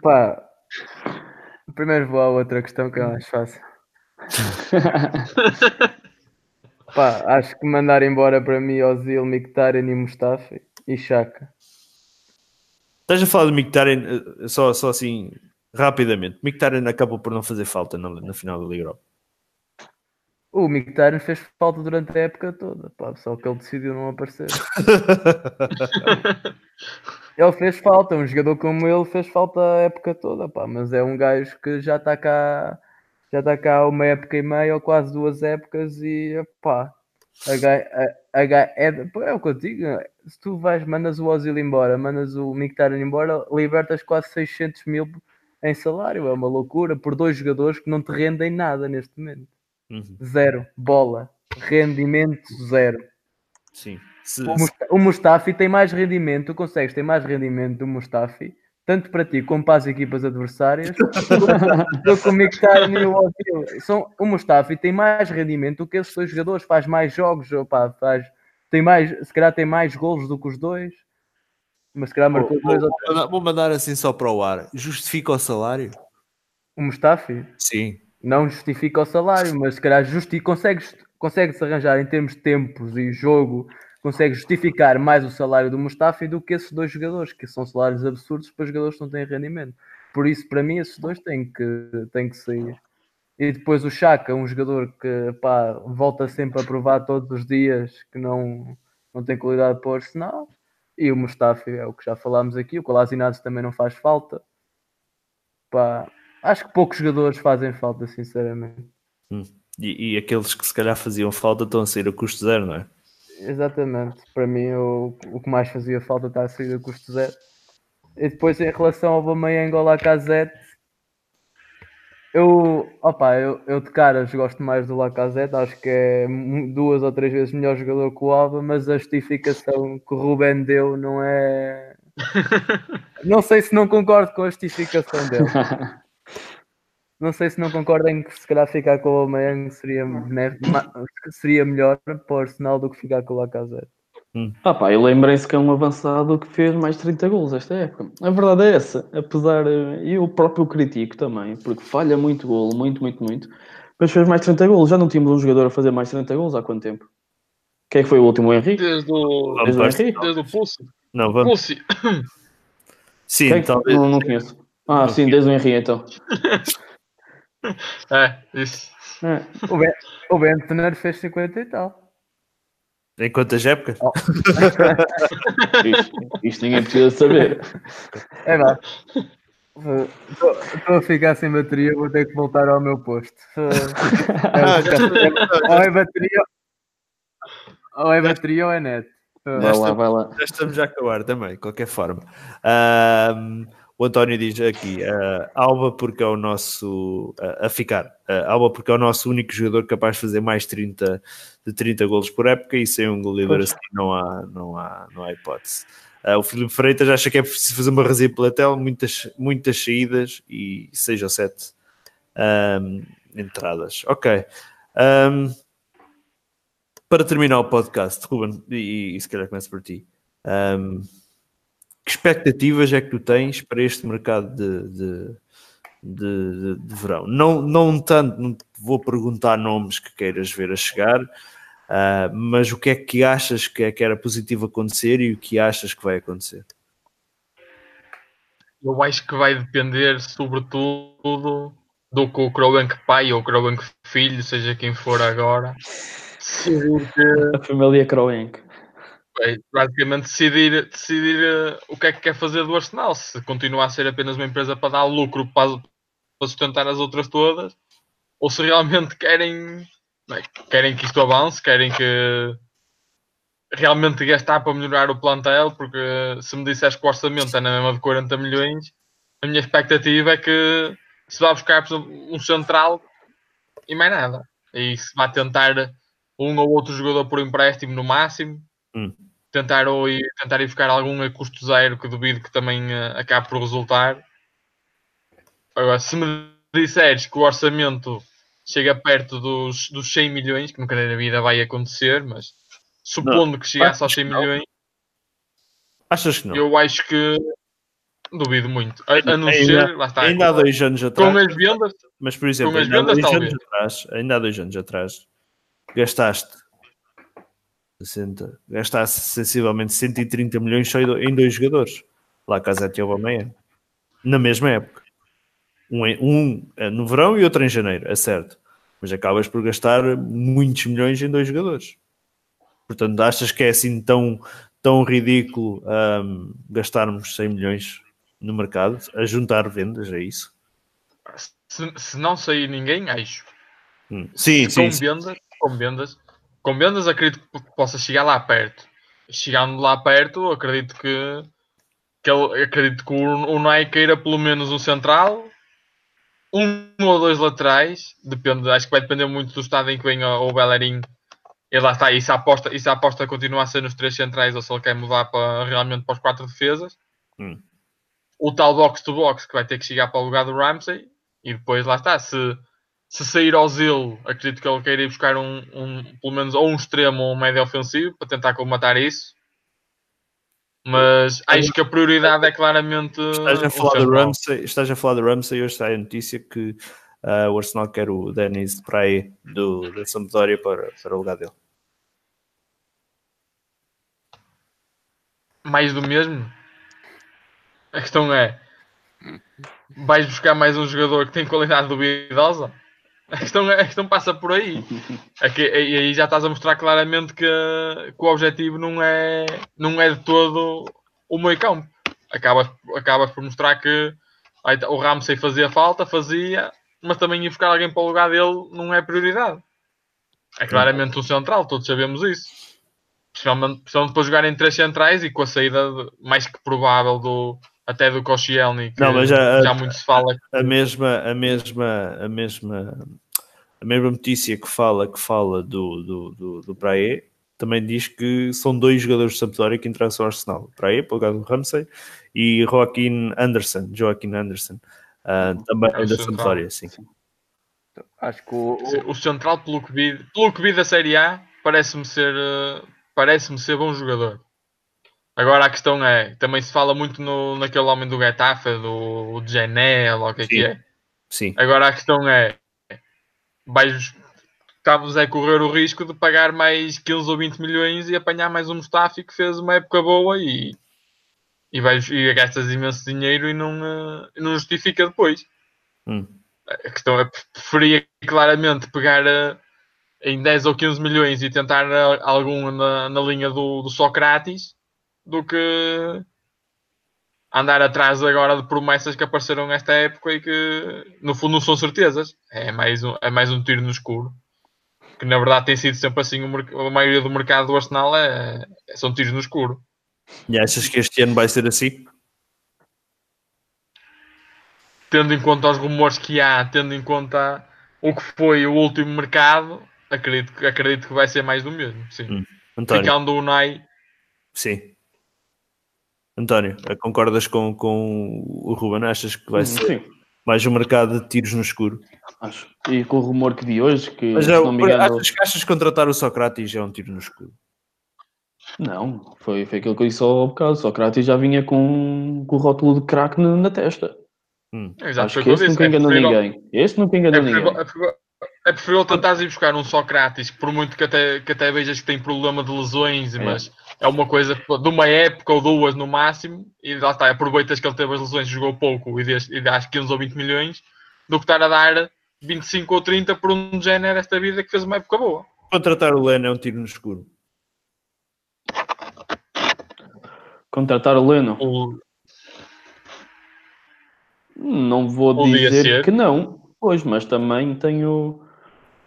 Pá, primeiro vou à outra questão que é mais fácil. Pá, acho que mandar embora para mim Ozil, Mkhitaryan e Mustafi e Chaka. Estás a falar do Mkhitaryan, eh, só, só assim, rapidamente. Mkhitaryan acabou por não fazer falta na, na final da Liga Europa. O Mkhitaryan fez falta durante a época toda, pá, só que ele decidiu não aparecer. Ele fez falta, um jogador como ele fez falta a época toda, pá, mas é um gajo que já está cá, já está cá uma época e meia ou quase duas épocas e pá, a ga- a- a ga- é, é o que eu digo, se tu vais, mandas o Ozil embora, mandas o Mkhitaryan embora, libertas quase 600 mil em salário, é uma loucura, por dois jogadores que não te rendem nada neste momento. Uhum, Zero, bola, rendimento zero. Sim. Se- O Musta- O Mustafi tem mais rendimento, tu consegues ter mais rendimento do Mustafi, tanto para ti como para as equipas adversárias, do que o Mkhitaryan e o Ozil. São, o Mustafi tem mais rendimento do que esses dois jogadores, faz mais jogos, opá, faz, tem mais, se calhar tem mais golos do que os dois, mas se calhar marcou Vou, dois ou mandar- vou mandar assim só para o ar. Justifica o salário? O Mustafi Sim. não justifica o salário, mas se calhar justi consegues, consegue-se arranjar em termos de tempos e jogo, consegue justificar mais o salário do Mustafi do que esses dois jogadores, que são salários absurdos para jogadores que não têm rendimento. Por isso, para mim, esses dois têm que, têm que sair. E depois o Chaka, um jogador que pá, volta sempre a provar todos os dias que não, não tem qualidade para o Arsenal. E o Mustafi é o que já falámos aqui. O Kolasinac também não faz falta. Pá, acho que poucos jogadores fazem falta, sinceramente. E, e aqueles que se calhar faziam falta estão a sair a custo zero, não é? Exatamente. Para mim, o, o que mais fazia falta está a sair a custo zero. E depois, em relação ao Bameyang ou Lacazette, eu, opa, eu, eu de caras gosto mais do Lacazette. Acho que é duas ou três vezes melhor jogador que o Alba, mas a justificação que o Ruben deu não é. Não sei se não concordo com a justificação dele. Não sei se não concordem que se calhar ficar com o Aubameyang seria, seria melhor para o Arsenal do que ficar com o Lacazette. Ah pá, e lembrem-se que é um avançado que fez mais de 30 gols esta época. A verdade é essa, apesar, eh, e eu próprio critico também, porque falha muito golo, muito, muito, muito, mas fez mais de 30 gols. Já não tínhamos um jogador a fazer mais de 30 gols há quanto tempo? Quem é que foi o último? O Henrique? Desde o, Desde o Henrique? desde o Pulse. Não, vamos. Pulse. Sim, Quem? é talvez. Não, não conheço. Ah, Não sim, desde o Henrique então. É, isso. É. O, ben, o Bentner fez 50 e tal. Em quantas épocas? Isto, isto ninguém precisa saber. É. Estou a ficar sem bateria, vou ter que voltar ao meu posto. Ah, já- Ou é bateria, ou é bateria ou é net. Vai lá, vai lá. Já estamos a acabar também, de qualquer forma. Ahm, o António diz aqui: ah, Alba, porque é o nosso. ah, a ficar. ah, Alba, porque é o nosso único jogador capaz de fazer mais 30, de 30 golos por época e sem um Pois. assim não há, não há, não há hipótese. Ah, o Filipe Freitas acha que é preciso fazer uma razia pela tela, muitas, muitas saídas e 6 ou 7 entradas. Ok. Ahm, para terminar o podcast, Ruben, e, e se calhar começo por ti. ahm, que expectativas é que tu tens para este mercado de, de, de- de- de verão? Não, não tanto, não te vou perguntar nomes que queiras ver a chegar, ah, mas o que é que achas que, é, que era positivo acontecer e o que achas que vai acontecer? Eu acho que vai depender, sobretudo, do que o Kroenk pai ou o Kroenk filho, seja quem for agora, decidir que A família Kroenk. Vai basicamente decidir, decidir eh, o que é que quer fazer do Arsenal. Se continua a ser apenas uma empresa para dar lucro para, para sustentar as outras todas, ou se realmente querem, é, querem que isto avance, querem que realmente gastar para melhorar o plantel, porque se me disseres que o orçamento é na mesma de 40 milhões, a minha expectativa é que se vai buscar um central e mais nada. E se vai tentar um ou outro jogador por empréstimo no máximo, Hum. tentar, ou ir, tentar ir buscar algum a custo zero que duvido que também eh, acabe por resultar. Agora, se me disseres que o orçamento chega perto dos, dos 100 milhões, que nunca na vida vai acontecer, mas supondo que chegasse aos 100 Acho que não. milhões, Achas que não? eu acho que duvido muito. A, a não Ainda- ser, lá está, Ainda há dois anos atrás. com as vendas, Mas, por exemplo, ainda há, vendas, dois anos talvez. atrás, ainda há dois anos atrás, gastaste 60, gastaste sensivelmente 130 milhões só em do- em dois jogadores. Lá Casete e Aubameyang. Na mesma época. Um, um eh, no verão e outro em janeiro, é certo. Mas acabas por gastar muitos milhões em dois jogadores. Portanto, achas que é assim tão, tão ridículo ahm, gastarmos 100 milhões no mercado a juntar vendas, é isso? se, se não sair ninguém, acho. Hum. Sim, com sim, sim. vendas, com vendas, com vendas acredito que possa chegar lá perto. Chegando lá perto, acredito que, que ele, acredito que o, o Nike queira pelo menos um central, um ou dois laterais, depende, acho que vai depender muito do estado em que vem o, o Bellerin. E lá está, e se a aposta, e se a aposta continua a ser nos três centrais ou se ele quer mudar para, realmente para os quatro defesas. Hum. O tal box to box que vai ter que chegar para o lugar do Ramsey e depois lá está, se, se sair ao Zil, acredito que ele queira ir buscar um, um- pelo menos ou um extremo ou um médio ofensivo para tentar combatar isso. Mas acho que a prioridade é claramente. Estás a falar do. Ramsey, estás a falar do Ramsey e hoje sai a notícia que ah, o Arsenal quer o Denis de Praia do, da Sampdoria para, para o lugar dele. mais do mesmo? A questão é: vais buscar mais um jogador que tem qualidade duvidosa? A questão, é- a questão passa por aí. É que- e aí já estás a mostrar claramente que, que o objetivo não é, não é de todo o meio campo. Acabas, acabas por mostrar que aí tá, o Ramsey fazia falta, fazia, mas também ir buscar alguém para o lugar dele não é prioridade. É claramente um central, todos sabemos isso. Principalmente, principalmente depois jogarem três centrais e com a saída de- mais que provável do, até do Koscielny, que Não, mas já- já muito se fala A mesma, a mesma, a mesma, a mesma notícia que fala, que fala do, do, do, do Praia também diz que são dois jogadores de Sampdoria que interessam ao Arsenal. Praia, para o lugar do Ramsey, e Joaquim Anderson, Joaquim Anderson, ah, também É da central. Sampdoria, sim. Acho que o, o- O central, pelo que vi, pelo que vi da Série A, parece-me ser, eh, parece-me ser bom jogador. Agora a questão é, também se fala muito no, naquele homem do Getafe, do Genel, ou o que é que é. Sim. Agora a questão é, vais, estamos a correr o risco de pagar mais 15 ou 20 milhões e apanhar mais um Mustafi que fez uma época boa e, e, vais, e gastas imenso dinheiro e não, e não justifica depois. Hum. A questão é, preferia claramente pegar eh, em 10 ou 15 milhões e tentar eh, algum na, na linha do, do Socrates do que andar atrás agora de promessas que apareceram nesta época e que no fundo não são certezas. É mais um, é mais um tiro no escuro. Que na verdade tem sido sempre assim, a maioria do mercado do Arsenal é, é- são tiros no escuro. E achas que este ano vai ser assim? Tendo em conta os rumores que há, tendo em conta o que foi o último mercado, acredito, que- acredito que vai ser mais do mesmo. Sim. Hum. António, Ficando o Unai sim. António, concordas com, com o Ruben? Achas que vai ser Sim, mais um mercado de tiros no escuro? acho. E com o rumor que vi hoje, que Mas se é, não me engano. achas, que- achas que contratar o Socrates é um tiro no escuro? Não, foi, foi aquilo que eu disse ao bocado. Sócrates já vinha com, com o rótulo de craque na, na testa. Hum. Exato, Acho que disse. nunca É enganou ninguém. Este nunca É enganou ninguém. é é preferível tentares ir buscar um Socrates, por muito que até, que até vejas que tem problema de lesões, É. mas é uma coisa de uma época ou duas no máximo, e lá está, aproveitas que ele teve as lesões, jogou pouco e, des, e dás 15 ou 20 milhões, do que estar a dar 25 ou 30 por um género esta vida que fez uma época boa. Contratar o Leno é um tiro no escuro. Contratar o Leno. O- Não vou Podia dizer ser. que não, pois, mas também tenho,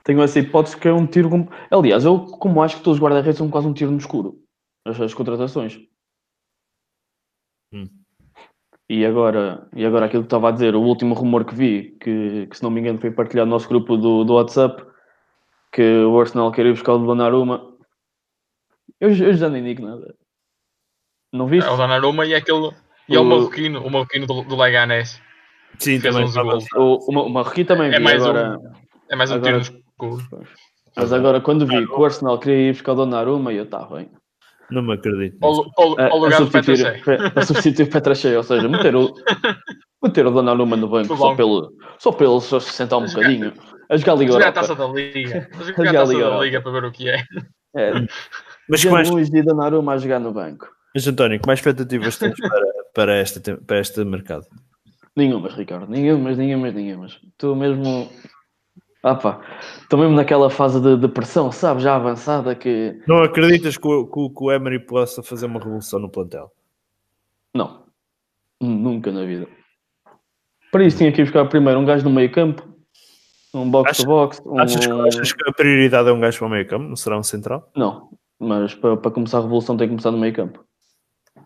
tenho essa hipótese que é um tiro. com- Aliás, eu como acho que todos os guarda-redes são quase um tiro no escuro. As, as contratações. Hum. E agora, e agora aquilo que estava a dizer, o último rumor que vi, que, que se não me engano foi partilhado no nosso grupo do, do WhatsApp, que o Arsenal quer ir buscar o Donnarumma. Eu, eu já nem digo nada. Não viste? É o Donnarumma e aquele. E é o O- Marroquino, o Marroquino do, do Leganés. Sim, Fez também 11 estava- gols. O, o, o Marroquim também É vi, mais agora, É mais um Agora- tiro mas agora quando vi que o Arsenal queria ir buscar o Donnarumma, eu estava bem. Não me acredito. Ao, lugar do substituir, Petra a substituir o ou seja, meter o, meter o Donnarumma no banco só pelo, só pelo só se sentar um A jogar- bocadinho. A jogar a Liga Jogar a Europa. taça da Liga. A Jogar a taça da Europa. Liga para ver o que é. É, Mas, que mais, e Donnarumma a jogar no banco. mas António, que mais expectativas tens para, para, esta, para este mercado? Nenhumas, Ricardo. Nenhumas, nenhumas, nenhumas. Estou mesmo. Ah pá, estou mesmo naquela fase de depressão, sabe? Já avançada que. Não acreditas que o, que o- Emery possa fazer uma revolução no plantel? Não. Nunca na vida. Para isso tinha que ir buscar primeiro um gajo no meio campo, um box Achas- to box. Um... Achas, achas que a prioridade é um gajo para o meio campo? Não será um central? Não, mas para, para começar a revolução tem que começar no meio campo.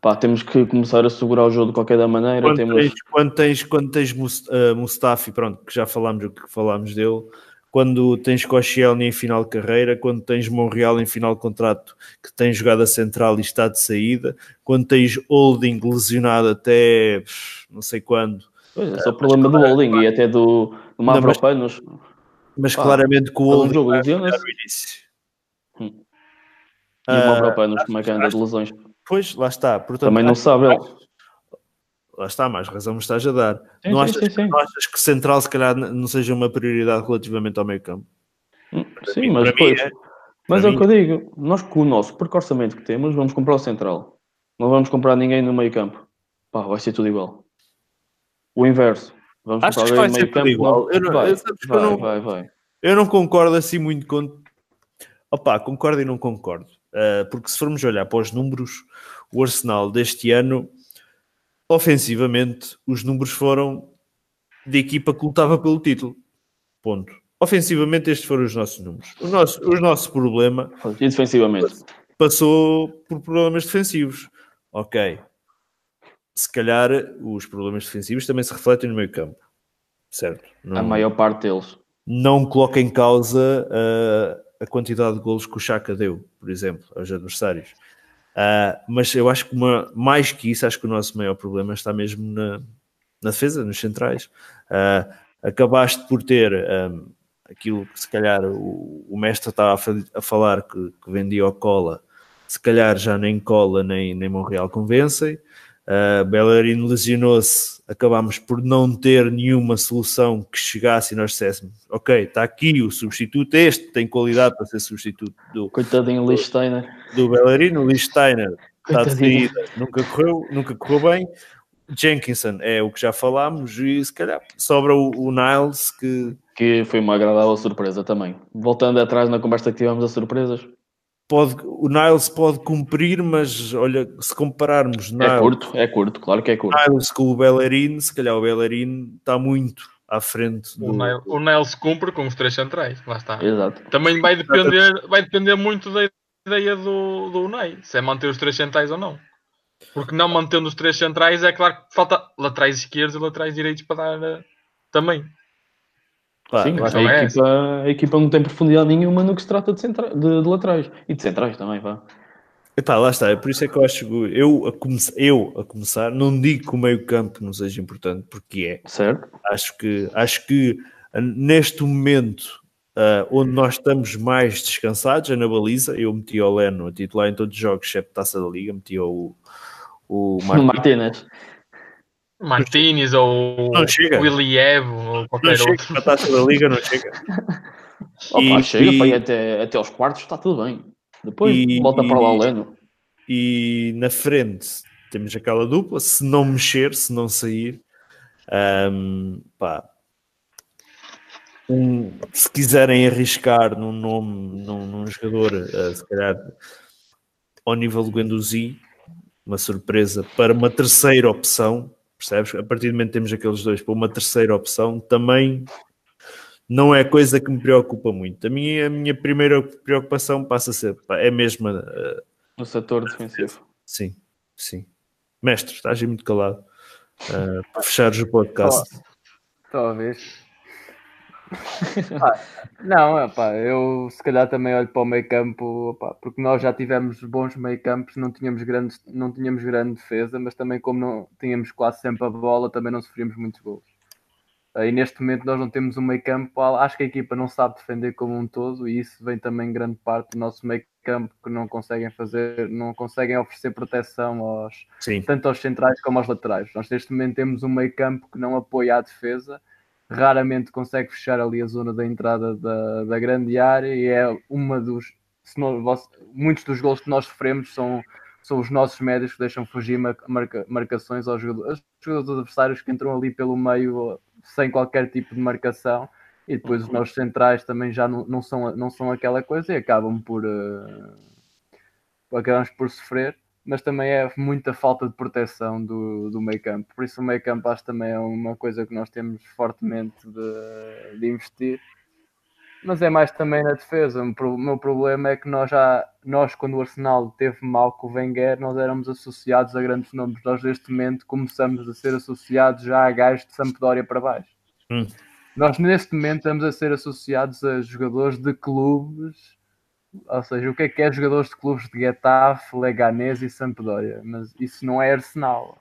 Pá, temos que começar a segurar o jogo de qualquer da maneira. Quando temos... tens, quando tens, quando tens uh, Mustafi, pronto, que já falámos o que falámos dele, quando tens Koscielny em final de carreira, quando tens Monreal em final de contrato, que tem jogada central e está de saída, quando tens Holding lesionado até não sei quando, Pois é, só o problema do Holding e até do, do mas- Mavropanos. mas Pá, claramente que o Holding jogo vai início. Hum. E o Mavropanos, como é que anda de lesões? Pois, lá está. Portanto, Também não sabe ele. Lá está, mais razão me estás a dar. Sim, não, sim, achas, sim, sim. não achas que central se calhar não seja uma prioridade relativamente ao meio campo? Hum, Sim, mim- mas depois. é. Mas Para é o que eu digo. Nós com o nosso perco orçamento que temos, vamos comprar o central. Não vamos comprar ninguém no meio campo. Pá, vai ser tudo igual. O inverso. Vamos Achas comprar que vai ser meio tudo campo. igual? não- Eu não- vai, eu vai, não- vai, vai. Eu não concordo assim muito com. Opá, concordo e não concordo. Uh, porque se formos olhar para os números, o Arsenal deste ano, ofensivamente, os números foram de equipa que lutava pelo título. Ponto. Ofensivamente, estes foram os nossos números. O nosso, o nosso problema E defensivamente? passou por problemas defensivos. Ok. Se calhar os problemas defensivos também se refletem no meio campo. Certo? A Não- maior parte deles. não coloca em causa uh, a quantidade de golos que o Chaka deu, por exemplo, aos adversários. Uh, mas eu acho que uma- mais que isso, acho que o nosso maior problema está mesmo na, na defesa, nos centrais. Uh, acabaste por ter um, aquilo que se calhar o, o mestre estava a, a falar que, que vendia ao cola, se calhar já nem cola nem, nem Monreal convencem. Uh, Bellerin lesionou-se, acabámos por não ter nenhuma solução que chegasse e nós disséssemos: Ok, está aqui o substituto, este tem qualidade para ser substituto do, Coitadinho Lee Steiner. do Bellerin. O Lee Steiner está de saída, nunca correu, nunca correu bem. Jenkinson é o que já falámos, e se calhar sobra o, o Niles que Que foi uma agradável surpresa também. Voltando atrás na conversa que tivemos a surpresas. Pode, o Niles pode cumprir, mas olha, se compararmos É Niles, curto, é curto, claro que é curto. Niles com o Bellerin, se calhar o Bellerin está muito à frente do, O Nel- O Nels cumpre com os três centrais. Lá está. Exato. Também vai depender, vai depender muito da ideia do, do Unai, se é manter os três centrais ou não. Porque não mantendo os três centrais, é claro que falta laterais esquerdos e laterais direitos para dar eh, também. Pá, Sim, a a, questão é equipa, a equipa não tem profundidade nenhuma no que se trata de, centra- de, de laterais. E de centrais também, vá. Epá, lá está, é por isso é que eu acho que eu a, come- eu a começar, não digo que o meio campo não seja importante, porque é. Certo? Acho que, acho que ah, neste momento ah, onde nós estamos mais descansados é na baliza. Eu meti o Leno a titular em todos os jogos, exceto taça da liga, meti o, o. Martínez. Martínez ou Não chega. ou Não qualquer chega, outro. a taça da liga não chega. Opa, E- chega, e- foi até, até aos quartos, está tudo bem. Depois E- volta para lá o Leno. e na frente temos aquela dupla, se não mexer, se não sair, ahm, pá, um- se quiserem arriscar num nome, num, num jogador, ah, se calhar ao nível do Guendouzi, uma surpresa para uma terceira opção, percebes? A partir do momento que temos aqueles dois para uma terceira opção, também não é coisa que me preocupa muito. A minha, a minha primeira preocupação passa a ser, é mesmo a, No setor defensivo. Sim, sim. Mestre, estás aí muito calado. uh, para fechares o podcast. Talvez. Ah, não, epá, eu se calhar também olho para o meio campo, epá, porque nós já tivemos bons meio campos, não tínhamos, grandes, não tínhamos grande defesa, mas também como não tínhamos quase sempre a bola, também não sofríamos muitos gols. E neste momento nós não temos um meio campo, acho que a equipa não sabe defender como um todo e isso vem também grande parte do nosso meio campo que não conseguem fazer, não conseguem oferecer proteção aos, Sim. tanto aos centrais como aos laterais. Nós neste momento temos um meio campo que não apoia a defesa, raramente consegue fechar ali a zona da entrada da, da grande área e é uma dos nós, muitos dos gols que nós sofremos são, são os nossos médios que deixam fugir marca, marcações aos jogadores, aos jogadores adversários que entram ali pelo meio sem qualquer tipo de marcação. E depois os nossos centrais também já não, não, são, não são aquela coisa e acabam por uh, acabamos por sofrer mas também é muita falta de proteção do, do meio campo. Por isso o meio campo acho também é uma coisa que nós temos fortemente de, de investir. Mas é mais também na defesa. O meu problema é que nós já, nós quando o Arsenal teve mal com o Wenger, nós éramos associados a grandes nomes. Nós neste momento começamos a ser associados já a gajos de Sampdoria para baixo. Hum. Nós neste momento estamos a ser associados a jogadores de clubes ou seja, o que é que é jogadores de clubes de Getafe, Leganés e Sampdoria? Mas isso não é Arsenal.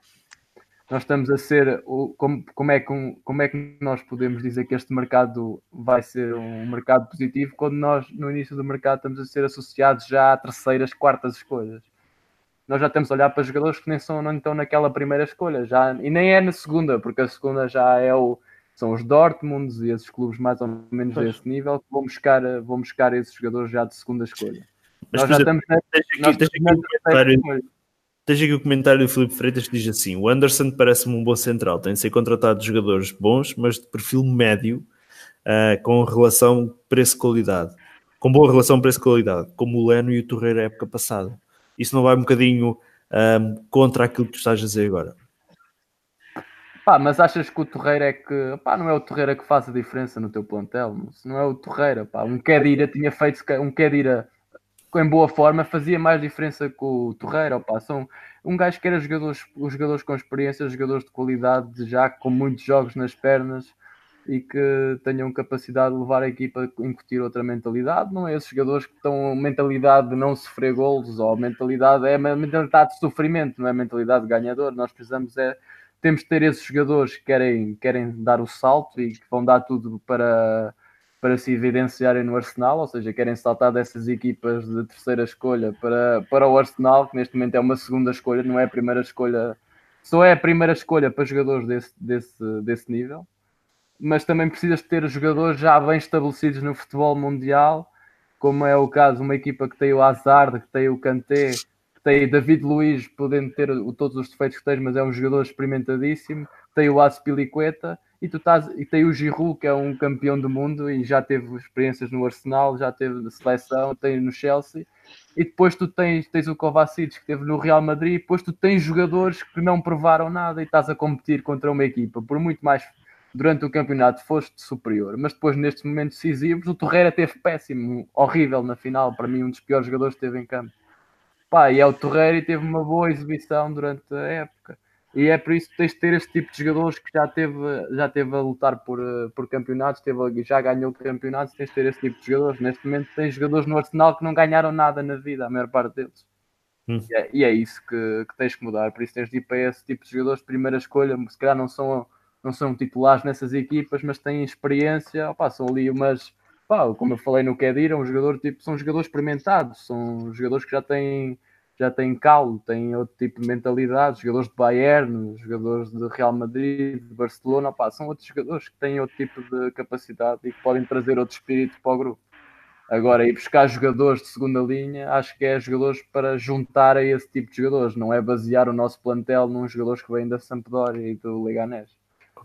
Nós estamos a ser. Como, como, é que, como é que nós podemos dizer que este mercado vai ser um mercado positivo quando nós, no início do mercado, estamos a ser associados já a terceiras, quartas escolhas? Nós já temos a olhar para jogadores que nem, são, não estão naquela primeira escolha, já, e nem é na segunda, porque a segunda já é o, são os Dortmunds e esses clubes mais ou menos pois. desse nível que vão buscar, vão buscar esses jogadores já de segunda escolha. Mas, nós já exemplo, estamos na, aqui, Tens aqui o comentário do Filipe Freitas que diz assim: o Anderson parece-me um bom central, tem de ser contratado de jogadores bons, mas de perfil médio, uh, com relação preço-qualidade, com boa relação preço-qualidade, como o Leno e o Torreira época passada. Isso não vai um bocadinho um, contra aquilo que tu estás a dizer agora? Pá, mas achas que o Torreira é que. Pá, não é o Torreira que faz a diferença no teu plantel? Se não é o Torreira, pá. Um Kedira tinha feito. Um Kedira em boa forma fazia mais diferença que o Torreira, pá. São um gajo que era jogadores, os jogadores com experiência, jogadores de qualidade, já com muitos jogos nas pernas e que tenham capacidade de levar a equipa a incutir outra mentalidade. Não é esses jogadores que estão mentalidade de não sofrer golos ou mentalidade é mentalidade de sofrimento, não é mentalidade de ganhador. Nós precisamos é temos de ter esses jogadores que querem, querem dar o salto e que vão dar tudo para, para se evidenciarem no Arsenal, ou seja, querem saltar dessas equipas de terceira escolha para, para o Arsenal, que neste momento é uma segunda escolha, não é a primeira escolha, só é a primeira escolha para jogadores desse, desse, desse nível, mas também precisas ter jogadores já bem estabelecidos no futebol mundial, como é o caso de uma equipa que tem o Hazard, que tem o Kanté, tem David Luiz podendo ter todos os defeitos que tens, mas é um jogador experimentadíssimo. Tem o Aspilicueta e tu estás e tem o Giroud que é um campeão do mundo e já teve experiências no Arsenal, já teve na seleção, tem no Chelsea. E depois tu tens, tens o Kovacic que esteve no Real Madrid, e depois tu tens jogadores que não provaram nada e estás a competir contra uma equipa, por muito mais durante o campeonato foste superior, mas depois nestes momentos decisivos o Torreira teve péssimo, horrível na final, para mim um dos piores jogadores que teve em campo. Pá, e é o Torreira e teve uma boa exibição durante a época. E é por isso que tens de ter este tipo de jogadores que já teve, já teve a lutar por, eh, por campeonatos, teve, já ganhou campeonatos, tens de ter esse tipo de jogadores. Neste momento tens jogadores no Arsenal que não ganharam nada na vida, a maior parte deles. Hum. E, é, e, é, isso que, que, tens que mudar. Por isso tens de ir para esse tipo de jogadores de primeira escolha. Se calhar não são, não são titulares nessas equipas, mas têm experiência. Opa, são ali umas pá, como eu falei no Kedira, um jogador tipo, são jogadores experimentados, são jogadores que já têm já têm calo, têm outro tipo de mentalidade, jogadores de Bayern, jogadores de Real Madrid, de Barcelona, pá, são outros jogadores que têm outro tipo de capacidade e que podem trazer outro espírito para o grupo. Agora, ir buscar jogadores de segunda linha, acho que é jogadores para juntar a esse tipo de jogadores, não é basear o nosso plantel num jogadores que vêm da Sampdoria e do Leganés.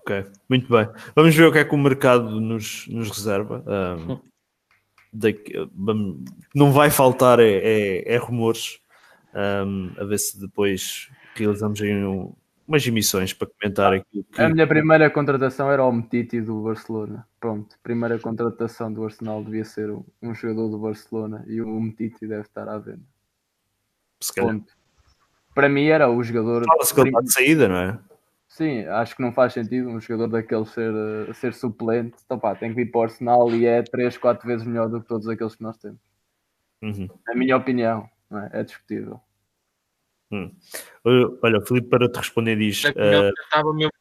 Ok, muito bem. Vamos ver o que é que o mercado nos, nos reserva. Um, daqui, não vai faltar é, é, é rumores, um, a ver se depois realizamos aí um, umas emissões para comentar aqui. Que... A minha primeira contratação era o Metiti do Barcelona. Pronto, primeira contratação do Arsenal devia ser um, um jogador do Barcelona e o Metiti deve estar à venda. Se calhar. Para mim era o jogador. Fala-se que ele está de saída, não é? Sim, acho que não faz sentido um jogador daquele ser, eh, ser suplente. Então, pá, tem que vir para o Arsenal e é 3, 4 vezes melhor do que todos aqueles que nós temos. Uhum. Na minha opinião, é? é discutível. Hum. Olha, o Filipe, para te responder, diz: É estava mesmo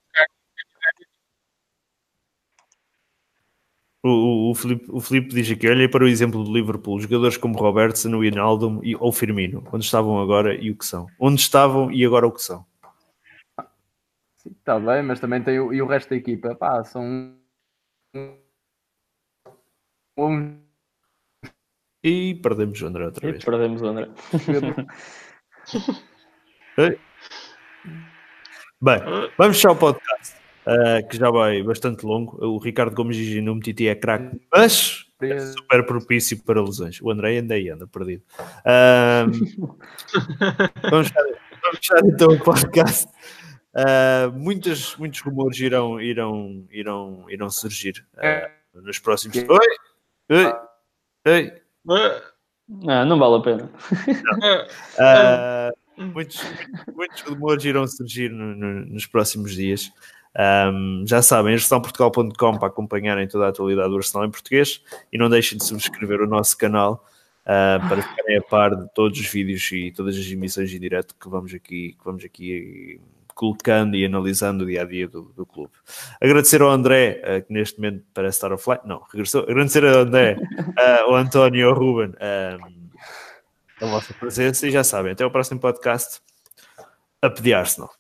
o, o, o, Filipe, o Filipe diz aqui: olha para o exemplo do Liverpool, jogadores como Robertson, o Inaldo e, ou Firmino, onde estavam agora e o que são? Onde estavam e agora o que são? Sim, está bem, mas também tem o, e o resto da equipa. Pá, são. Um E perdemos o André outra E vez. perdemos o André. Bem, vamos fechar o podcast, eh, que já vai bastante longo. O Ricardo Gomes diz no Titi é craque, mas é super propício para lesões. O André ainda aí anda perdido. Ahm, vamos, fechar, vamos fechar então o podcast. Ah, muitas, muitos rumores irão, irão, irão, irão surgir ah, nos próximos. Oi! Oi! Oi! Não, não vale a pena. Ah, muitos, muitos rumores irão surgir no- no- nos próximos dias. Ahm, já sabem, arsenalportugal.com para acompanharem toda a atualidade do Arsenal em português e não deixem de subscrever o nosso canal ah, para ficarem a par de todos os vídeos e todas as emissões em direto que vamos aqui, que vamos aqui colocando e analisando o dia a dia do, do clube. Agradecer ao André, ah, que neste momento parece estar offline, não, regressou. Agradecer ao André, ah, ao António e ao Ruben. ahm, a vossa presença e já sabem, até o próximo podcast a pedir Arsenal.